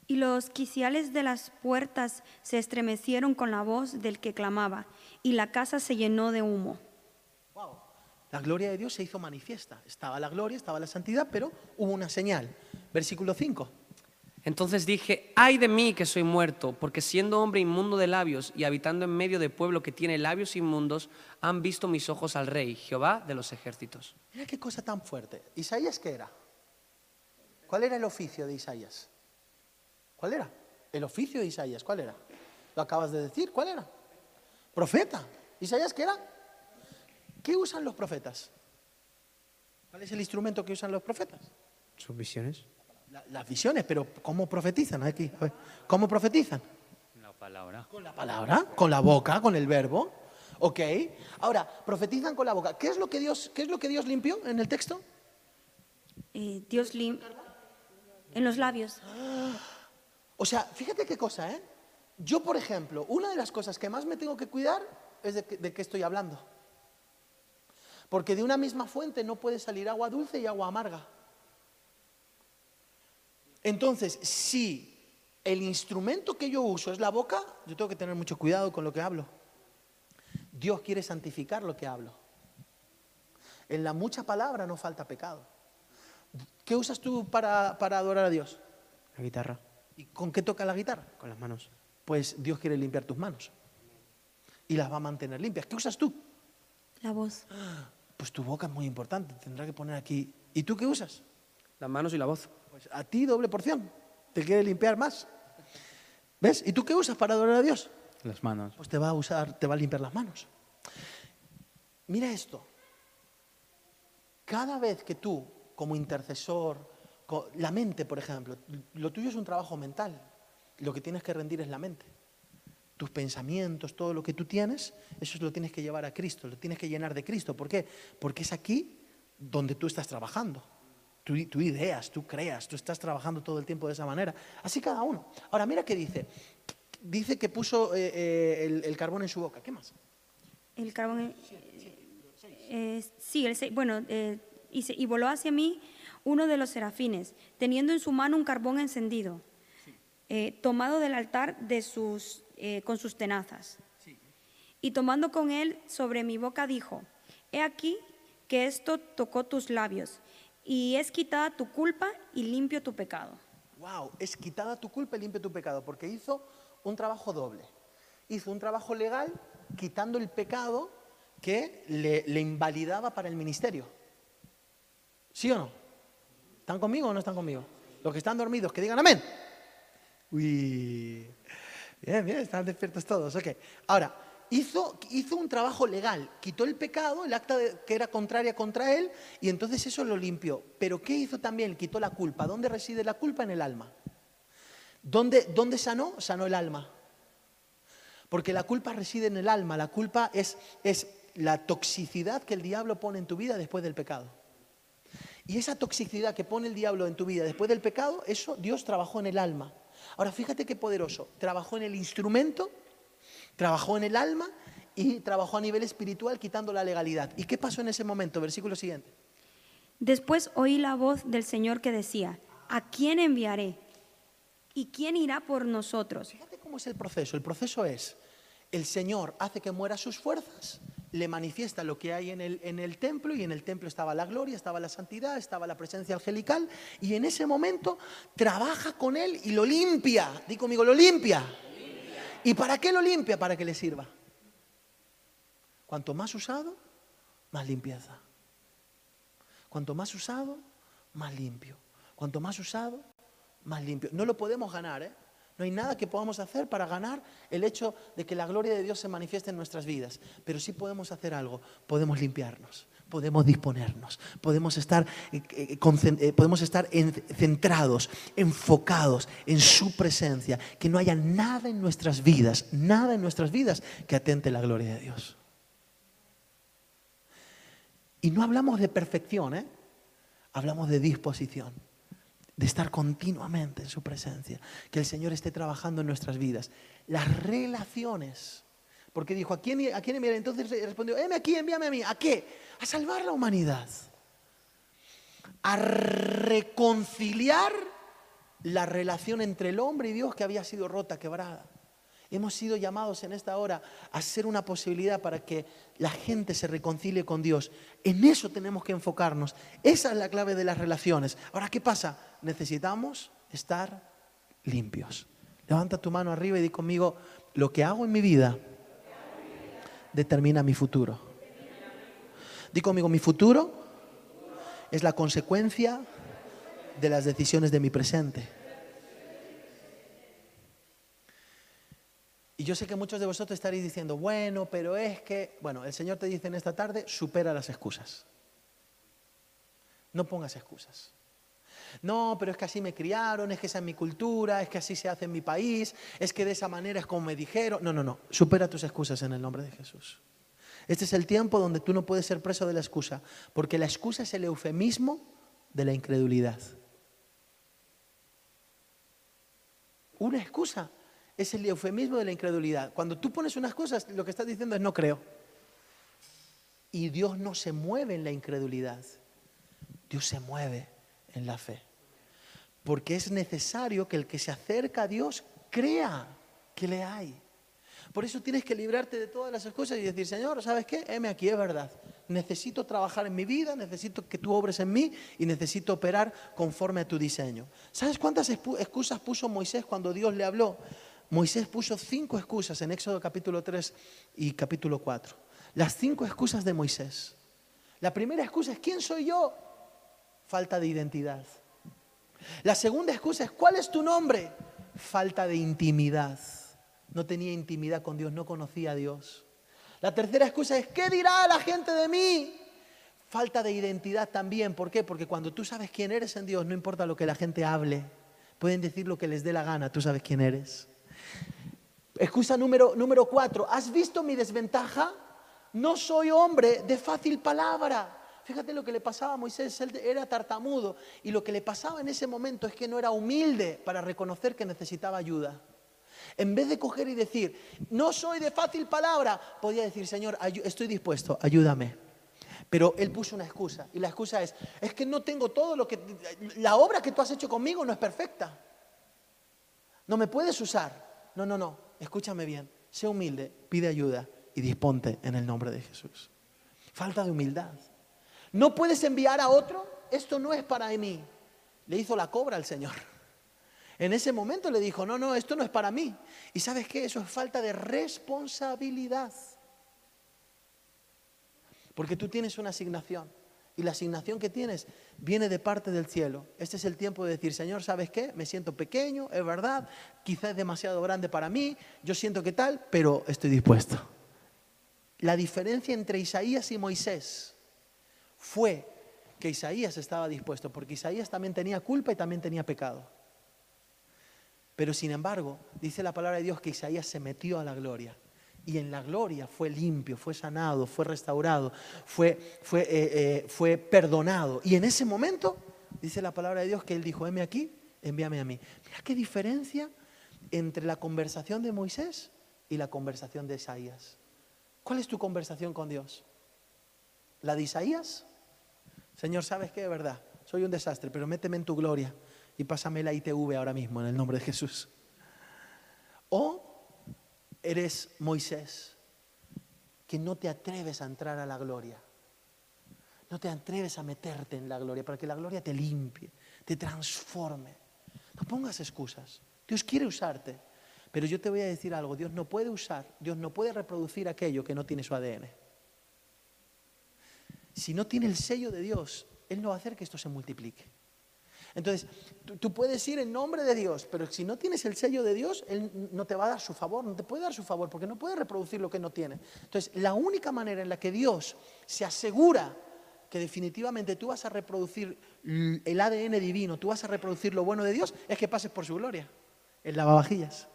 Y los quiciales de las puertas se estremecieron con la voz del que clamaba, y la casa se llenó de humo. Wow. La gloria de Dios se hizo manifiesta. Estaba la gloria, estaba la santidad, pero hubo una señal. Versículo 5. Entonces dije, ay de mí que soy muerto, porque siendo hombre inmundo de labios y habitando en medio de pueblo que tiene labios inmundos, han visto mis ojos al rey, Jehová de los ejércitos. Mira qué cosa tan fuerte. ¿Isaías qué era? ¿Cuál era el oficio de Isaías? ¿Cuál era? El oficio de Isaías, ¿cuál era? Lo acabas de decir, ¿cuál era? Profeta. ¿Isaías qué era? ¿Qué usan los profetas? ¿Cuál es el instrumento que usan los profetas? ¿Sus visiones? La- las visiones, pero ¿cómo profetizan aquí? A ver, ¿Cómo profetizan? La palabra. Con la palabra, con la boca, con el verbo. ¿Ok? Ahora, profetizan con la boca. ¿Qué es lo que Dios, qué es lo que Dios limpió en el texto? Eh, Dios lim en los labios. O sea, fíjate qué cosa, ¿eh? Yo, por ejemplo, una de las cosas que más me tengo que cuidar es de, que- qué estoy hablando. Porque de una misma fuente no puede salir agua dulce y agua amarga. Entonces, si el instrumento que yo uso es la boca, yo tengo que tener mucho cuidado con lo que hablo. Dios quiere santificar lo que hablo. En la mucha palabra no falta pecado. ¿Qué usas tú para, para adorar a Dios? La guitarra, ¿Y con qué toca la guitarra? con las manos. Pues Dios quiere limpiar tus manos. Y las va a mantener limpias. ¿Qué usas tú? La voz. Pues tu boca es muy importante. Tendrá que poner aquí. ¿Y tú qué usas? Las manos y la voz. Pues a ti doble porción. Te quiere limpiar más. ¿Ves? ¿Y tú qué usas para adorar a Dios? Las manos. Pues te va a usar, te va a limpiar las manos. Mira esto. Cada vez que tú, como intercesor, la mente, por ejemplo, lo tuyo es un trabajo mental. Lo que tienes que rendir es la mente. Tus pensamientos, todo lo que tú tienes, eso lo tienes que llevar a Cristo, lo tienes que llenar de Cristo. ¿Por qué? Porque es aquí donde tú estás trabajando. Tú, ideas, tú creas, tú estás trabajando todo el tiempo de esa manera. Así cada uno. Ahora, mira qué dice. Dice que puso eh, eh, el, carbón en su boca. ¿Qué más? El carbón. eh, sí, el bueno, eh, y, se- y voló hacia mí uno de los serafines, teniendo en su mano un carbón encendido, eh, tomado del altar eh, con sus tenazas. Y tomando con él sobre mi boca dijo, he aquí que esto tocó tus labios, y es quitada tu culpa y limpio tu pecado. Wow, es quitada tu culpa y limpia tu pecado, porque hizo un trabajo doble. Hizo un trabajo legal quitando el pecado que le, le invalidaba para el ministerio. ¿Sí o no? ¿Están conmigo o no están conmigo? Los que están dormidos, que digan amén. Uy. Bien, bien, están despiertos todos. Ok. Ahora, hizo, hizo un trabajo legal, quitó el pecado, el acta que era contraria contra él, y entonces eso lo limpió. Pero ¿qué hizo también? Quitó la culpa. ¿Dónde reside la culpa? En el alma. ¿Dónde, dónde sanó? Sanó el alma. Porque la culpa reside en el alma. La culpa es, es la toxicidad que el diablo pone en tu vida después del pecado. Y esa toxicidad que pone el diablo en tu vida después del pecado, eso Dios trabajó en el alma. Ahora fíjate qué poderoso. Trabajó en el instrumento, trabajó en el alma y trabajó a nivel espiritual quitando la legalidad. ¿Y qué pasó en ese momento? Versículo siguiente. Después oí la voz del Señor que decía, ¿a quién enviaré? ¿Y quién irá por nosotros? Fíjate cómo es el proceso. El proceso es, el Señor hace que muera sus fuerzas, le manifiesta lo que hay en el, en el templo y en el templo estaba la gloria, estaba la santidad, estaba la presencia angelical y en ese momento trabaja con él y lo limpia. Di conmigo, lo limpia. ¿Y para qué lo limpia? Para que le sirva. Cuanto más usado, más limpieza. Cuanto más usado, más limpio. Cuanto más usado, más limpio. No lo podemos ganar, ¿eh? No hay nada que podamos hacer para ganar el hecho de que la gloria de Dios se manifieste en nuestras vidas. Pero sí podemos hacer algo. Podemos limpiarnos, podemos disponernos, podemos estar, eh, eh, eh, podemos estar en- centrados, enfocados en su presencia. Que no haya nada en nuestras vidas, nada en nuestras vidas que atente la gloria de Dios. Y no hablamos de perfección, ¿eh? Hablamos de disposición, de estar continuamente en su presencia, que el Señor esté trabajando en nuestras vidas. Las relaciones, porque dijo, ¿a quién, a quién enviaré? Entonces respondió, heme aquí, envíame a mí. ¿A qué? A salvar la humanidad, a reconciliar la relación entre el hombre y Dios que había sido rota, quebrada. Hemos sido llamados en esta hora a ser una posibilidad para que la gente se reconcilie con Dios. En eso tenemos que enfocarnos. Esa es la clave de las relaciones. Ahora, ¿qué pasa? Necesitamos estar limpios. Levanta tu mano arriba y di conmigo, lo que hago en mi vida determina mi futuro. Di conmigo, mi futuro es la consecuencia de las decisiones de mi presente. Yo sé que muchos de vosotros estaréis diciendo, bueno, pero es que, bueno, el Señor te dice en esta tarde, supera las excusas. No pongas excusas. No, pero es que así me criaron, es que esa es mi cultura, es que así se hace en mi país, es que de esa manera es como me dijeron. No, no, no, supera tus excusas en el nombre de Jesús. Este es el tiempo donde tú no puedes ser preso de la excusa, porque la excusa es el eufemismo de la incredulidad. Una excusa es el eufemismo de la incredulidad. Cuando tú pones unas cosas, lo que estás diciendo es no creo. Y Dios no se mueve en la incredulidad. Dios se mueve en la fe. Porque es necesario que el que se acerca a Dios crea que le hay. Por eso tienes que librarte de todas las excusas y decir, Señor, ¿sabes qué? Heme aquí, es verdad. Necesito trabajar en mi vida, necesito que tú obres en mí y necesito operar conforme a tu diseño. ¿Sabes cuántas excusas puso Moisés cuando Dios le habló? Moisés puso cinco excusas en Éxodo capítulo 3 y capítulo 4. Las cinco excusas de Moisés. La primera excusa es, ¿quién soy yo? Falta de identidad. La segunda excusa es, ¿cuál es tu nombre? Falta de intimidad. No tenía intimidad con Dios, no conocía a Dios. La tercera excusa es, ¿qué dirá la gente de mí? Falta de identidad también. ¿Por qué? Porque cuando tú sabes quién eres en Dios, no importa lo que la gente hable, pueden decir lo que les dé la gana, tú sabes quién eres. Excusa número, número cuatro, ¿has visto mi desventaja? No soy hombre de fácil palabra. Fíjate lo que le pasaba a Moisés, él era tartamudo y lo que le pasaba en ese momento es que no era humilde para reconocer que necesitaba ayuda. En vez de coger y decir, no soy de fácil palabra, podía decir, Señor, estoy dispuesto, ayúdame. Pero él puso una excusa y la excusa es, es que no tengo todo lo que, la obra que tú has hecho conmigo no es perfecta. No me puedes usar. No, no, no, escúchame bien, sé humilde, pide ayuda y disponte en el nombre de Jesús. Falta de humildad. ¿No puedes enviar a otro? Esto no es para mí. Le hizo la cobra al Señor. En ese momento le dijo, no, no, esto no es para mí. ¿Y sabes qué? Eso es falta de responsabilidad. Porque tú tienes una asignación. Y la asignación que tienes viene de parte del cielo. Este es el tiempo de decir, Señor, ¿sabes qué? Me siento pequeño, es verdad, quizás es demasiado grande para mí, yo siento que tal, pero estoy dispuesto. La diferencia entre Isaías y Moisés fue que Isaías estaba dispuesto, porque Isaías también tenía culpa y también tenía pecado. Pero sin embargo, dice la palabra de Dios que Isaías se metió a la gloria y en la gloria fue limpio, fue sanado, fue restaurado, fue, fue, eh, eh, fue perdonado. Y en ese momento, dice la palabra de Dios, que él dijo, heme aquí, envíame a mí. Mira qué diferencia entre la conversación de Moisés y la conversación de Isaías. ¿Cuál es tu conversación con Dios? ¿La de Isaías? Señor, ¿sabes qué? De verdad, soy un desastre, pero méteme en tu gloria y pásame la ITV ahora mismo en el nombre de Jesús. O eres Moisés, que no te atreves a entrar a la gloria. No te atreves a meterte en la gloria para que la gloria te limpie, te transforme. No pongas excusas. Dios quiere usarte. Pero yo te voy a decir algo, Dios no puede usar, Dios no puede reproducir aquello que no tiene su ADN. Si no tiene el sello de Dios, Él no va a hacer que esto se multiplique. Entonces, tú, puedes ir en nombre de Dios, pero si no tienes el sello de Dios, Él no te va a dar su favor, no te puede dar su favor, porque no puede reproducir lo que no tiene. Entonces, la única manera en la que Dios se asegura que definitivamente tú vas a reproducir el ADN divino, tú vas a reproducir lo bueno de Dios, es que pases por su gloria, en lavavajillas.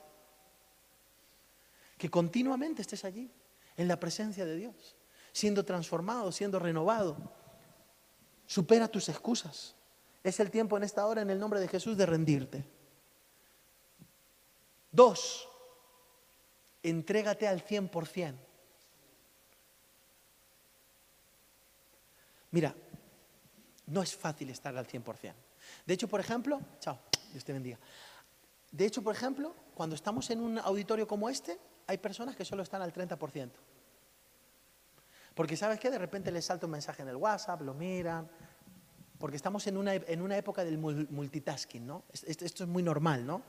Que continuamente estés allí, en la presencia de Dios, siendo transformado, siendo renovado. Supera tus excusas. Es el tiempo en esta hora, en el nombre de Jesús, de rendirte. Dos, entrégate al 100%. Mira, no es fácil estar al 100%. De hecho, por ejemplo, chao, Dios te bendiga. De hecho, por ejemplo, cuando estamos en un auditorio como este, hay personas que solo están al 30%. Porque sabes qué, de repente les salta un mensaje en el WhatsApp, lo miran, porque estamos en una, en una época del mul- multitasking, ¿no? Es- Esto, esto es muy normal, ¿no?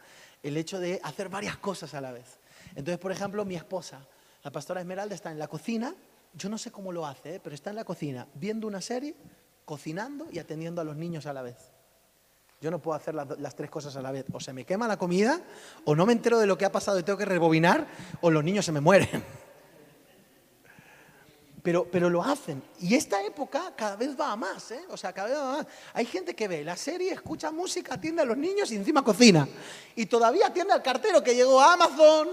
El hecho de hacer varias cosas a la vez. Entonces, por ejemplo, mi esposa, la pastora Esmeralda, está en la cocina, yo no sé cómo lo hace, ¿eh? pero está en la cocina viendo una serie, cocinando y atendiendo a los niños a la vez. Yo no puedo hacer las, las tres cosas a la vez. O se me quema la comida, o no me entero de lo que ha pasado y tengo que rebobinar, o los niños se me mueren. Pero, pero lo hacen. Y esta época cada vez va a más, ¿eh? O sea, cada vez va a más. Hay gente que ve la serie, escucha música, atiende a los niños y encima cocina. Y todavía atiende al cartero que llegó a Amazon.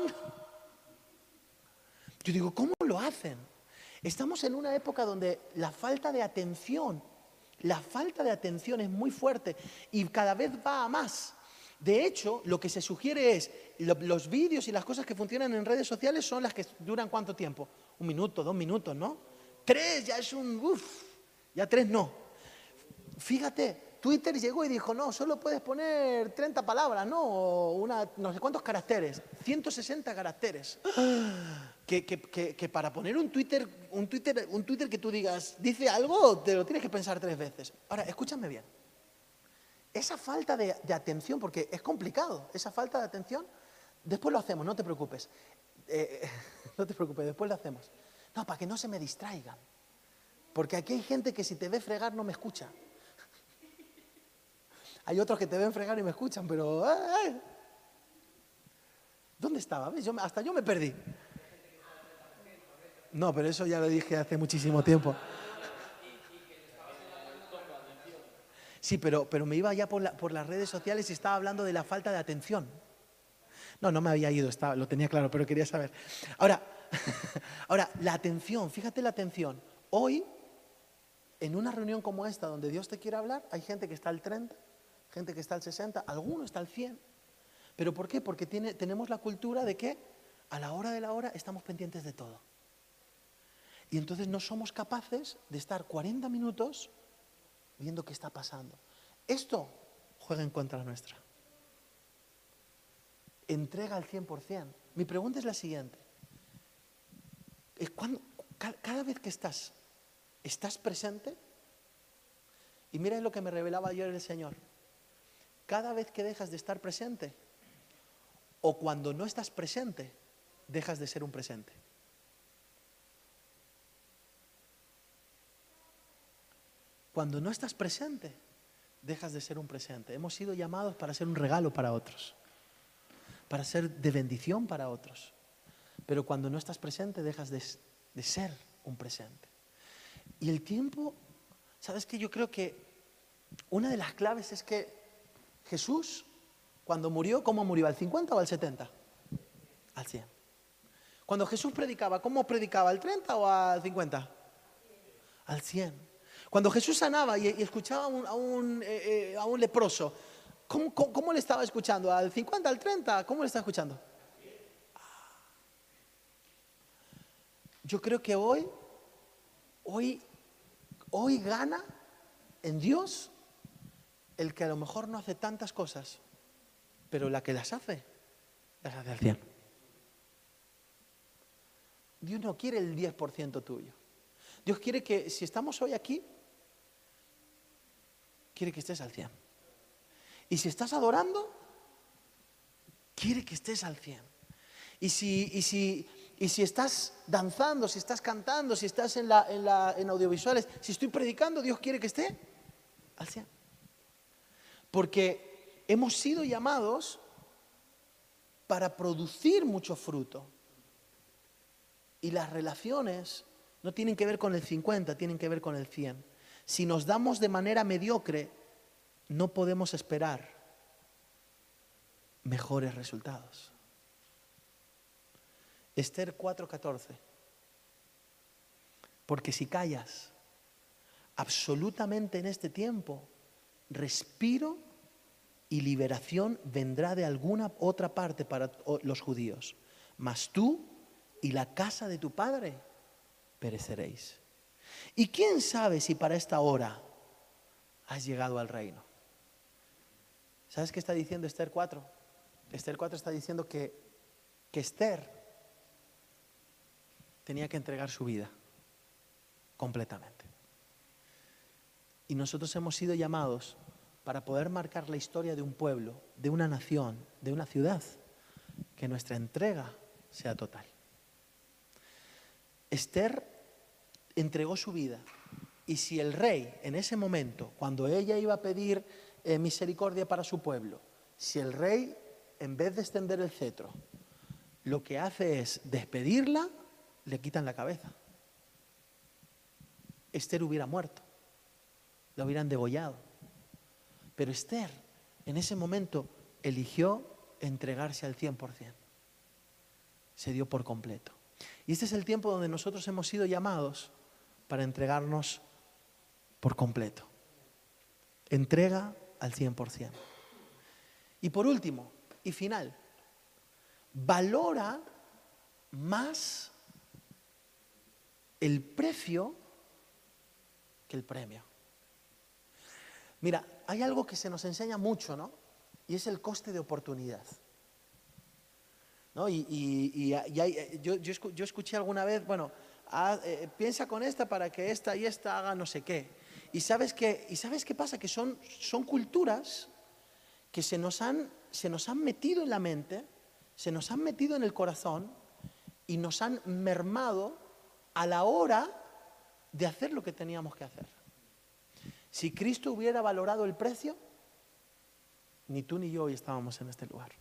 Yo digo, ¿cómo lo hacen? Estamos en una época donde la falta de atención, la falta de atención es muy fuerte y cada vez va a más. De hecho, lo que se sugiere es, lo- los vídeos y las cosas que funcionan en redes sociales son las que duran cuánto tiempo? Un minuto, dos minutos, ¿no? Tres ya es un, uff, ya tres no. Fíjate, Twitter llegó y dijo, no, solo puedes poner 30 palabras, ¿no? O una, no sé cuántos caracteres, 160 caracteres. Que, que- que- que para poner un Twitter, un, Twitter, un Twitter que tú digas, dice algo, te lo tienes que pensar tres veces. Ahora, escúchame bien. Esa falta de, atención, porque es complicado, esa falta de atención, después lo hacemos, no te preocupes. Eh, no te preocupes, después lo hacemos. No, para que no se me distraigan. Porque aquí hay gente que si te ve fregar no me escucha. Hay otros que te ven fregar y me escuchan, pero... ¿Dónde estaba? Hasta yo me perdí. No, pero eso ya lo dije hace muchísimo tiempo. Sí, pero, pero me iba ya por, la- por las redes sociales y estaba hablando de la falta de atención. No, no me había ido, estaba, lo tenía claro, pero quería saber. Ahora, ahora, la atención, fíjate la atención. Hoy, en una reunión como esta, donde Dios te quiere hablar, hay gente que está al 30, gente que está al 60, alguno está al 100. ¿Pero por qué? Porque tiene, tenemos la cultura de que a la hora de la hora estamos pendientes de todo. Y entonces no somos capaces de estar 40 minutos viendo qué está pasando. Esto juega en contra nuestra. Entrega al 100%. Mi pregunta es la siguiente. Eh, ¿cuándo- ca- cada vez que estás, ¿estás presente? Y mira lo que me revelaba ayer el Señor. Cada vez que dejas de estar presente, o cuando no estás presente, dejas de ser un presente. Cuando no estás presente, dejas de ser un presente. Hemos sido llamados para ser un regalo para otros, para ser de bendición para otros. Pero cuando no estás presente, dejas de, de ser un presente. Y el tiempo, ¿sabes qué? Yo creo que una de las claves es que Jesús, cuando murió, ¿cómo murió? ¿Al 50 o al 70? Al 100. Cuando Jesús predicaba, ¿cómo predicaba? ¿Al 30 o al 50? Al 100. Cuando Jesús sanaba y, escuchaba a un, eh, eh, leproso, ¿cómo, cómo, le estaba escuchando? ¿Al 50, al 30? ¿Cómo le está escuchando? Yo creo que hoy, hoy, hoy gana en Dios el que a lo mejor no hace tantas cosas, pero la que las hace, las hace al 100. Dios no quiere el 10% tuyo. Dios quiere que si estamos hoy aquí, quiere que estés al 100. Y si estás adorando, quiere que estés al 100. Y si, y si, y si estás danzando, si estás cantando, si estás en, la, en, la- en audiovisuales, si estoy predicando, Dios quiere que esté al 100. Porque hemos sido llamados para producir mucho fruto. Y las relaciones no tienen que ver con el 50, tienen que ver con el 100. Si nos damos de manera mediocre, no podemos esperar mejores resultados. Esther 4:14. Porque si callas absolutamente en este tiempo, respiro y liberación vendrá de alguna otra parte para los judíos. Mas tú y la casa de tu padre pereceréis. ¿Y quién sabe si para esta hora has llegado al reino? ¿Sabes qué está diciendo Esther 4? Esther 4 está diciendo que, que Esther tenía que entregar su vida completamente. Y nosotros hemos sido llamados para poder marcar la historia de un pueblo, de una nación, de una ciudad, que nuestra entrega sea total. Esther entregó su vida y si el rey en ese momento, cuando ella iba a pedir eh, misericordia para su pueblo, si el rey, en vez de extender el cetro, lo que hace es despedirla, le quitan la cabeza. Esther hubiera muerto, la hubieran degollado. Pero Esther en ese momento eligió entregarse al 100%. Se dio por completo. Y este es el tiempo donde nosotros hemos sido llamados para entregarnos por completo. Entrega al 100%. Y por último, y final, valora más el precio que el premio. Mira, hay algo que se nos enseña mucho, ¿no? Y es el coste de oportunidad. ¿No? Y, yo, yo, escuché alguna vez, bueno, eh, piensa con esta para que esta y esta haga no sé qué. Y sabes qué, y sabes qué pasa, que son, son culturas que se nos, han, se nos han metido en la mente, se nos han metido en el corazón y nos han mermado a la hora de hacer lo que teníamos que hacer. Si Cristo hubiera valorado el precio, ni tú ni yo hoy estábamos en este lugar.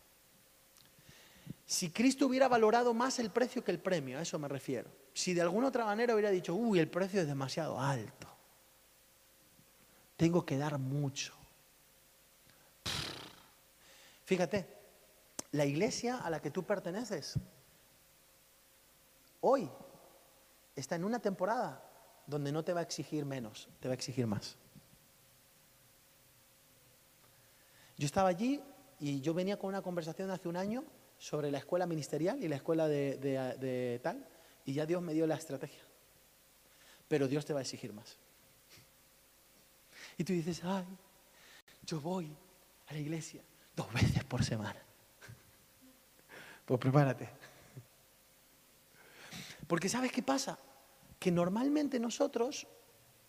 Si Cristo hubiera valorado más el precio que el premio, a eso me refiero. Si de alguna otra manera hubiera dicho, uy, el precio es demasiado alto, tengo que dar mucho. Fíjate, la iglesia a la que tú perteneces hoy está en una temporada donde no te va a exigir menos, te va a exigir más. Yo estaba allí y yo venía con una conversación hace un año sobre la escuela ministerial y la escuela de, tal, y ya Dios me dio la estrategia. Pero Dios te va a exigir más. Y tú dices, ay, yo voy a la iglesia dos veces por semana. Pues prepárate. Porque ¿sabes qué pasa? Que normalmente nosotros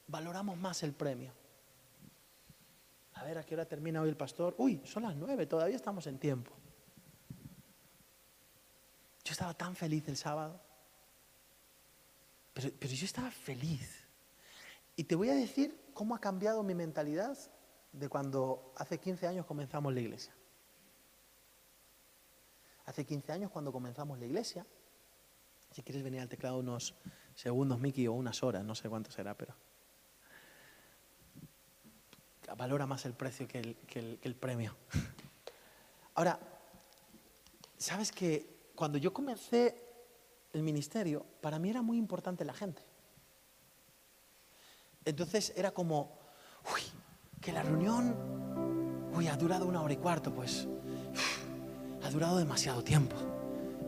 valoramos más el premio. A ver, ¿a qué hora termina hoy el pastor? Uy, son las nueve, todavía estamos en tiempo. Yo estaba tan feliz el sábado. Pero, yo estaba feliz. Y te voy a decir cómo ha cambiado mi mentalidad de cuando hace 15 años comenzamos la iglesia. Hace 15 años cuando comenzamos la iglesia, si quieres venir al teclado unos segundos, Miki, o unas horas, no sé cuánto será, pero valora más el precio que el, que el premio. Ahora, ¿sabes que cuando yo comencé el ministerio, para mí era muy importante la gente. Entonces era como, uy, que la reunión, uy, ha durado una hora y cuarto, pues ha durado demasiado tiempo.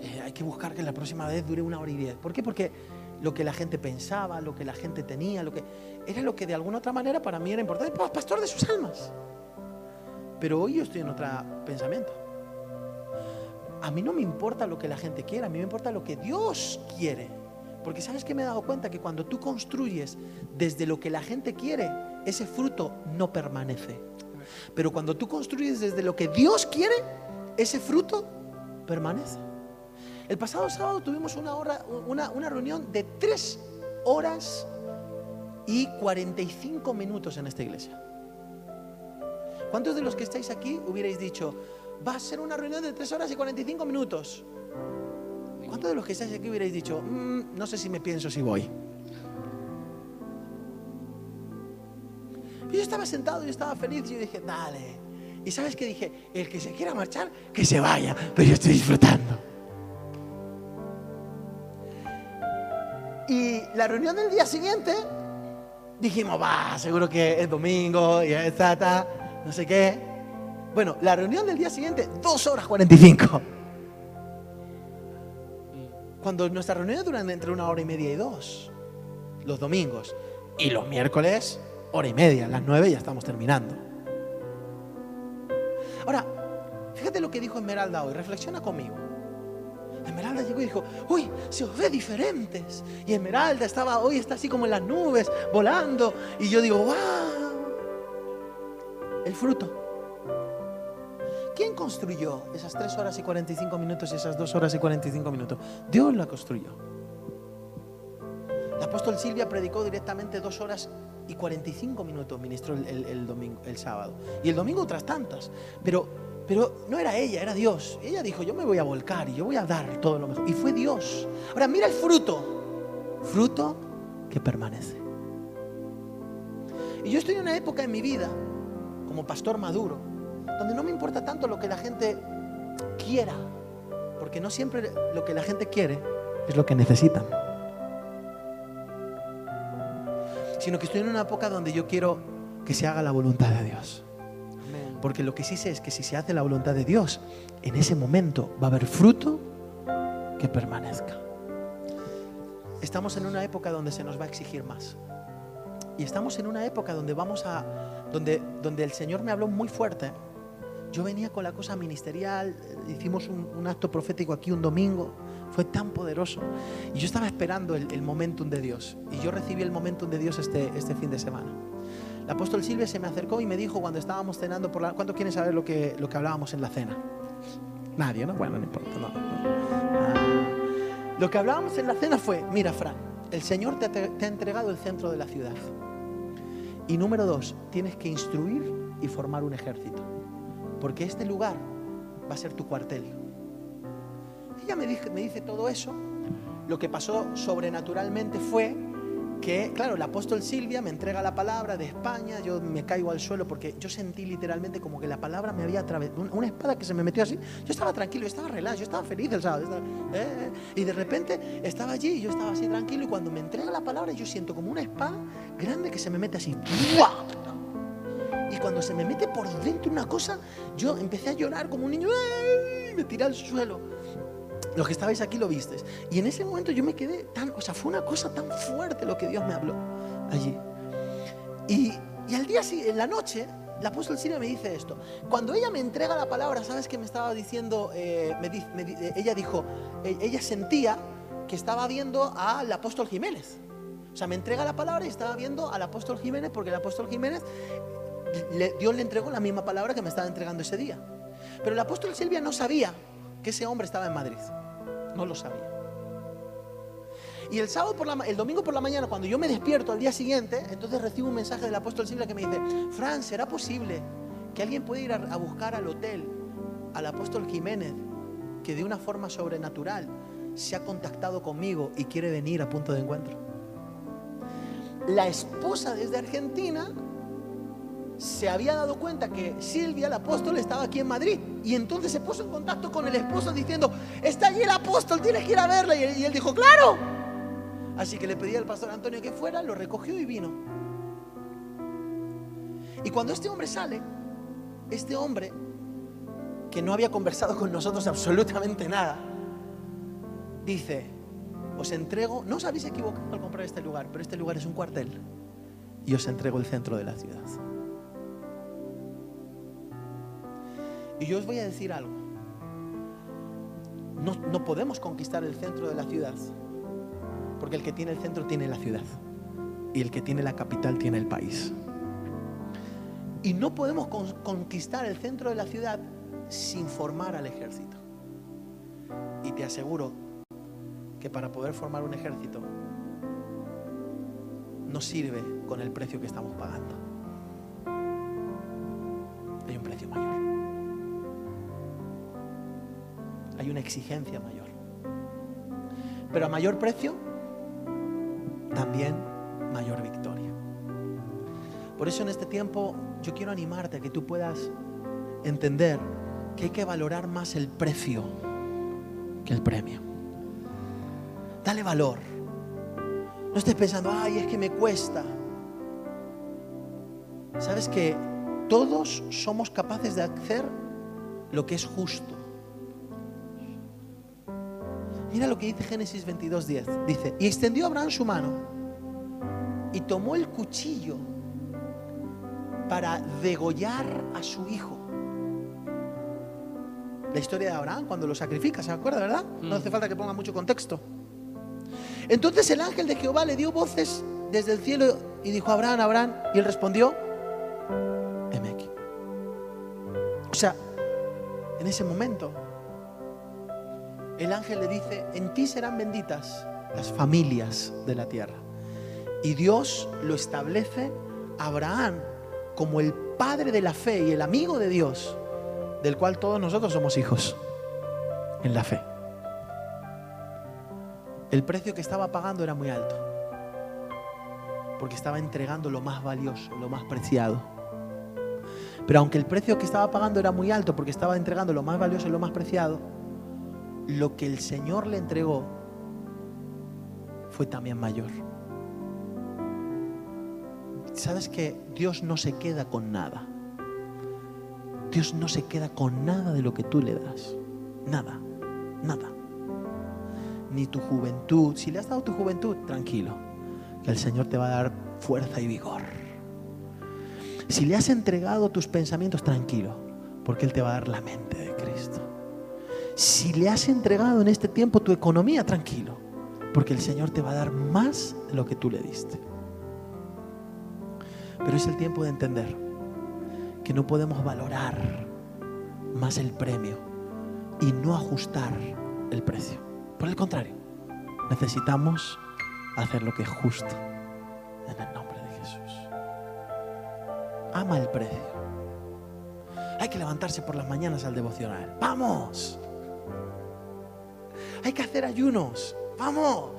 Eh, hay que buscar que la próxima vez dure una hora y diez. ¿Por qué? Porque lo que la gente pensaba, lo que la gente tenía, lo que era lo que de alguna otra manera para mí era importante. Pues, pastor de sus almas. Pero hoy yo estoy en otro pensamiento a mí no me importa lo que la gente quiera, a mí me importa lo que Dios quiere. Porque sabes que me he dado cuenta que cuando tú construyes desde lo que la gente quiere, ese fruto no permanece. Pero cuando tú construyes desde lo que Dios quiere, ese fruto permanece. El pasado sábado tuvimos una, hora, una, una reunión de tres horas y 45 minutos en esta iglesia. ¿Cuántos de los que estáis aquí hubierais dicho, va a ser una reunión de 3 horas y 45 minutos. ¿Cuántos de los que estáis aquí hubierais dicho, mm, no sé si me pienso si voy? Yo estaba sentado, yo estaba feliz y yo dije, dale. ¿Y sabes qué dije? El que se quiera marchar, que se vaya, pero yo estoy disfrutando. Y la reunión del día siguiente, dijimos, va, seguro que es domingo y está, no sé qué. Bueno, la reunión del día siguiente, 2 horas 45. Cuando nuestras reuniones duran entre una hora y media y dos, los domingos. Y los miércoles, hora y media, las nueve ya estamos terminando. Ahora, fíjate lo que dijo Esmeralda hoy, reflexiona conmigo. Esmeralda llegó y dijo, uy, se os ve diferentes. Y Esmeralda estaba, hoy está así como en las nubes, volando. Y yo digo, wow. el fruto. ¿Quién construyó esas 3 horas y 45 minutos y esas 2 horas y 45 minutos? Dios la construyó. El apóstol Silvia predicó directamente 2 horas y 45 minutos, ministró el, el- domingo, el sábado. Y el domingo otras tantas. Pero, pero no era ella, era Dios. Ella dijo, yo me voy a volcar y yo voy a dar todo lo mejor. Y fue Dios. Ahora mira el fruto. Fruto que permanece. Y yo estoy en una época en mi vida, como pastor maduro, donde no me importa tanto lo que la gente quiera, porque no siempre lo que la gente quiere es lo que necesitan. Sino que estoy en una época donde yo quiero que se haga la voluntad de Dios. Porque lo que sí sé es que si se hace la voluntad de Dios, en ese momento va a haber fruto que permanezca. Estamos en una época donde se nos va a exigir más. Y estamos en una época donde vamos a donde donde el Señor me habló muy fuerte. Yo venía con la cosa ministerial, hicimos un, acto profético aquí un domingo, fue tan poderoso. Y yo estaba esperando el, momentum de Dios. Y yo recibí el momentum de Dios este, este fin de semana. El apóstol Silvia se me acercó y me dijo cuando estábamos cenando por la... ¿Cuánto quieren saber lo que, lo que hablábamos en la cena? Nadie, ¿no? Bueno, no importa. no. Ah. Lo que hablábamos en la cena fue, mira, Fran, el Señor te, te ha entregado el centro de la ciudad. Y número dos, tienes que instruir y formar un ejército. Porque este lugar va a ser tu cuartel. Ella me, dice- todo eso. Lo que pasó sobrenaturalmente fue que, claro, el apóstol Silvia me entrega la palabra de España, yo me caigo al suelo porque yo sentí literalmente como que la palabra me había atravesado, una espada que se me metió así. Yo estaba tranquilo, yo estaba relajado, yo estaba feliz el sábado. eh, y de repente estaba allí y yo estaba así tranquilo y cuando me entrega la palabra yo siento como una espada grande que se me mete así. ¡buah! Y cuando se me mete por dentro una cosa, yo empecé a llorar como un niño, ¡ay! me tiré al suelo. Los que estabais aquí lo visteis. Y en ese momento yo me quedé tan, o sea, fue una cosa tan fuerte lo que Dios me habló allí. Y, y al día en la noche, la apóstol Silvia me dice esto. Cuando ella me entrega la palabra, ¿sabes qué me estaba diciendo? Eh, me di- me eh, ella dijo, eh, ella sentía que estaba viendo al apóstol Jiménez. O sea, me entrega la palabra y estaba viendo al apóstol Jiménez porque el apóstol Jiménez, le- Dios le entregó la misma palabra que me estaba entregando ese día. Pero el apóstol Silvia no sabía que ese hombre estaba en Madrid. No lo sabía. Y el sábado por la el domingo por la mañana, cuando yo me despierto al día siguiente, entonces recibo un mensaje del apóstol Silvia que me dice, Fran, ¿será posible que alguien pueda ir a, a buscar al hotel al apóstol Jiménez, que de una forma sobrenatural se ha contactado conmigo y quiere venir a punto de encuentro? La esposa desde Argentina se había dado cuenta que Silvia, el apóstol, estaba aquí en Madrid. Y entonces se puso en contacto con el esposo diciendo, está allí el apóstol, tienes que ir a él, y él dijo, claro. Así que le pedí al pastor Antonio que fuera, lo recogió y vino. Y cuando este hombre sale, este hombre, que no había conversado con nosotros absolutamente nada, dice, os entrego, no os habéis equivocado al comprar este lugar, pero este lugar es un cuartel. Y os entrego el centro de la ciudad. Y yo os voy a decir algo. No, no podemos conquistar el centro de la ciudad, porque el que tiene el centro tiene la ciudad, y el que tiene la capital tiene el país. Y no podemos con- conquistar el centro de la ciudad sin formar al ejército. Y te aseguro que para poder formar un ejército no sirve con el precio que estamos pagando. Hay una exigencia mayor. Pero a mayor precio, también mayor victoria. Por eso en este tiempo yo quiero animarte a que tú puedas entender que hay que valorar más el precio que el premio. Dale valor. No estés pensando, ay, es que me cuesta. Sabes que todos somos capaces de hacer lo que es justo. Mira lo que dice Génesis 22:10. Dice, y extendió Abraham su mano y tomó el cuchillo para degollar a su hijo. La historia de Abraham cuando lo sacrifica, ¿se acuerda, verdad? No hace falta que ponga mucho contexto. Entonces el ángel de Jehová le dio voces desde el cielo y dijo, Abraham, Abraham, y él respondió, heme aquí. O sea, en ese momento, el ángel le dice, en ti serán benditas las familias de la tierra. Y Dios lo establece a Abraham como el padre de la fe y el amigo de Dios, del cual todos nosotros somos hijos en la fe. El precio que estaba pagando era muy alto, porque estaba entregando lo más valioso, lo más preciado. Pero aunque el precio que estaba pagando era muy alto, porque estaba entregando lo más valioso y lo más preciado, lo que el Señor le entregó fue también mayor. ¿Sabes que Dios no se queda con nada? Dios no se queda con nada de lo que tú le das. Nada, nada. Ni tu juventud. Si le has dado tu juventud, tranquilo, que el Señor te va a dar fuerza y vigor. Si le has entregado tus pensamientos, tranquilo, porque Él te va a dar la mente de. Si le has entregado en este tiempo tu economía, tranquilo, porque el Señor te va a dar más de lo que tú le diste. Pero es el tiempo de entender que no podemos valorar más el premio y no ajustar el precio. Por el contrario, necesitamos hacer lo que es justo en el nombre de Jesús. Ama el precio. Hay que levantarse por las mañanas al devocional. ¡Vamos! Hay que hacer ayunos. ¡Vamos!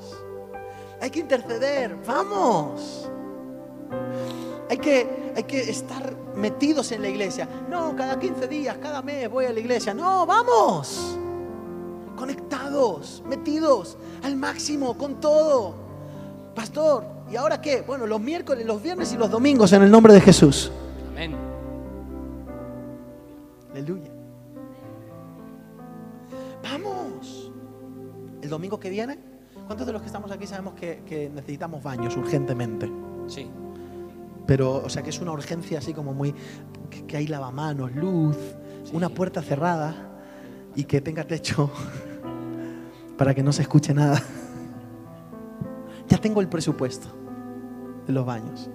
Hay que interceder. ¡Vamos! Hay que, hay que estar metidos en la iglesia. No, cada 15 días, cada mes voy a la iglesia. No, vamos. Conectados, metidos al máximo, con todo. Pastor, ¿y ahora qué? Bueno, los miércoles, los viernes y los domingos en el nombre de Jesús. Amén. Aleluya. Vamos. El domingo que viene, ¿cuántos de los que estamos aquí sabemos que, que necesitamos baños urgentemente? Sí. Pero, o sea, que es una urgencia así como muy. que, que hay lavamanos, luz, una puerta cerrada y que tenga techo para que no se escuche nada. Ya tengo el presupuesto de los baños.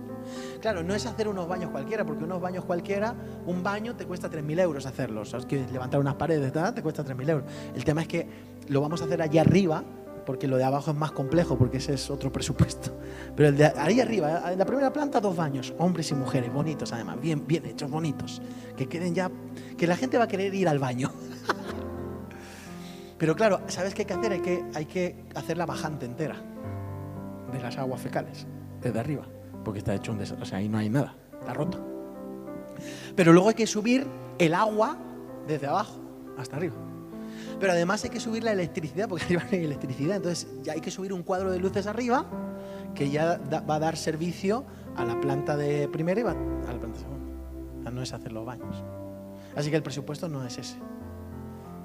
Claro, no es hacer unos baños cualquiera, porque unos baños cualquiera, un baño te cuesta 3.000 euros hacerlos. ¿Sabes? Que levantar unas paredes, ¿verdad? te cuesta 3.000 euros. El tema es que lo vamos a hacer allá arriba, porque lo de abajo es más complejo, porque ese es otro presupuesto. Pero el de ahí arriba, en la primera planta, dos baños, hombres y mujeres, bonitos además, bien, bien hechos, bonitos. Que queden ya, que la gente va a querer ir al baño. Pero claro, ¿sabes qué hay que hacer? Hay que, hay que hacer la bajante entera de las aguas fecales, desde arriba, porque está hecho un desastre, o sea, ahí no hay nada, está roto. Pero luego hay que subir el agua desde abajo hasta arriba. Pero además hay que subir la electricidad, porque arriba no hay electricidad, entonces ya hay que subir un cuadro de luces arriba que ya va a dar servicio a la planta de primera y va a la planta segunda. O no es hacer los baños. Así que el presupuesto no es ese.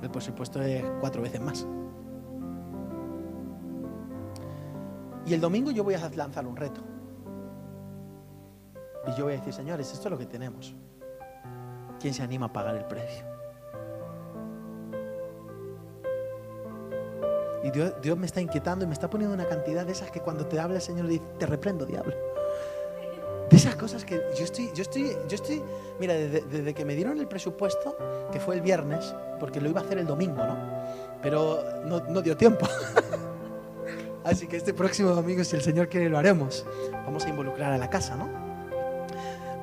El presupuesto es cuatro veces más. Y el domingo yo voy a lanzar un reto. Y yo voy a decir, señores, esto es lo que tenemos. ¿Quién se anima a pagar el precio? Y Dios, Dios me está inquietando y me está poniendo una cantidad de esas que cuando te habla el Señor dice, te reprendo, diablo. De esas cosas que yo estoy, yo estoy, yo estoy, mira, desde, desde que me dieron el presupuesto, que fue el viernes, porque lo iba a hacer el domingo, ¿no? Pero no, no dio tiempo. Así que este próximo domingo, si el Señor quiere, lo haremos. Vamos a involucrar a la casa, ¿no?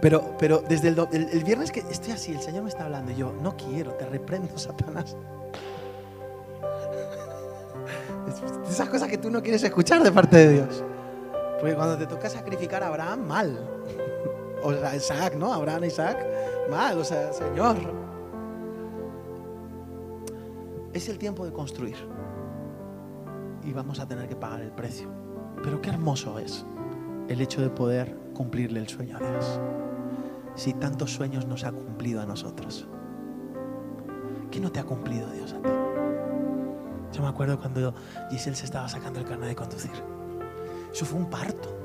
Pero, pero desde el, el- el viernes que estoy así, el Señor me está hablando y yo, no quiero, te reprendo, Satanás. Es- Esas cosas que tú no quieres escuchar de parte de Dios. Porque cuando te toca sacrificar a Abraham, mal. O a Isaac, ¿no? Abraham Isaac, mal. O sea, Señor. Es el tiempo de construir. Y vamos a tener que pagar el precio. Pero qué hermoso es el hecho de poder cumplirle el sueño a Dios. Si tantos sueños nos ha cumplido a nosotros. ¿Qué no te ha cumplido Dios a ti? Yo me acuerdo cuando Giselle se estaba sacando el carnet de conducir. Eso fue un parto.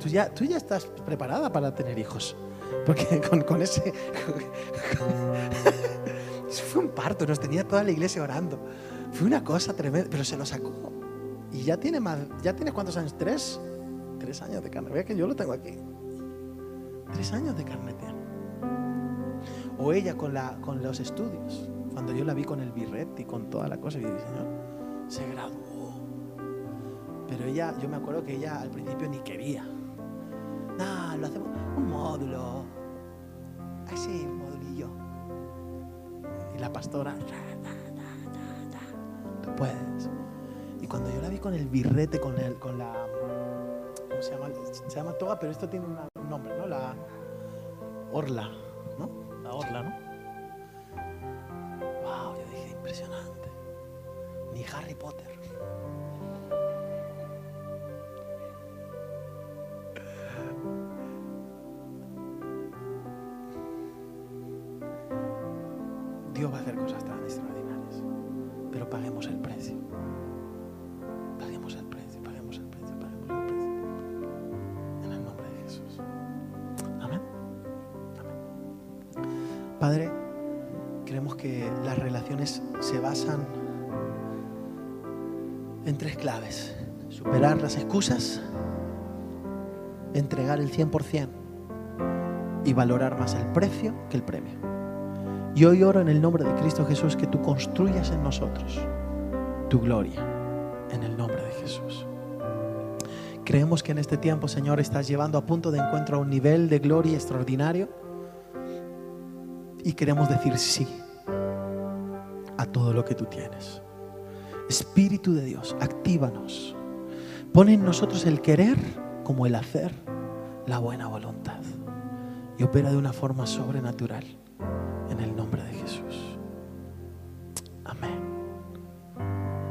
Tú ya, tú ya estás preparada para tener hijos. Porque con, con ese... Eso fue un parto, nos tenía toda la iglesia orando. Fue una cosa tremenda, pero se lo sacó. Y ya tiene más, ¿ya tienes cuántos años? ¿Tres? Tres años de carnet. Vea que yo lo tengo aquí. Tres años de carnet tiene. O ella con, la, con los estudios. Cuando yo la vi con el birrete y con toda la cosa, y dije, Señor, se graduó. Pero ella, yo me acuerdo que ella al principio ni quería. Nah, lo hacemos un módulo. Así, un modulillo. Y la pastora, "Ta, ta, ta, ta, ta, tú puedes. Y cuando yo la vi con el birrete, con, el, con la. ¿Cómo se llama? Se llama toga, pero esto tiene una- un nombre, ¿no? La orla, ¿no? La orla, ¿no? Wow, yo dije, impresionante. Ni Harry Potter. En tres claves. Superar las excusas, entregar el 100% y valorar más el precio que el premio. Y hoy oro en el nombre de Cristo Jesús que tú construyas en nosotros tu gloria, en el nombre de Jesús. Creemos que en este tiempo, Señor, estás llevando a punto de encuentro a un nivel de gloria extraordinario y queremos decir sí a todo lo que tú tienes. Espíritu de Dios, actívanos. Pon en nosotros el querer como el hacer, la buena voluntad. Y opera de una forma sobrenatural en el nombre de Jesús. Amén.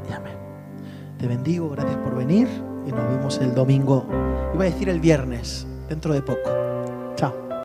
Y amén. Te bendigo, gracias por venir y nos vemos el domingo. Iba a decir el viernes, dentro de poco.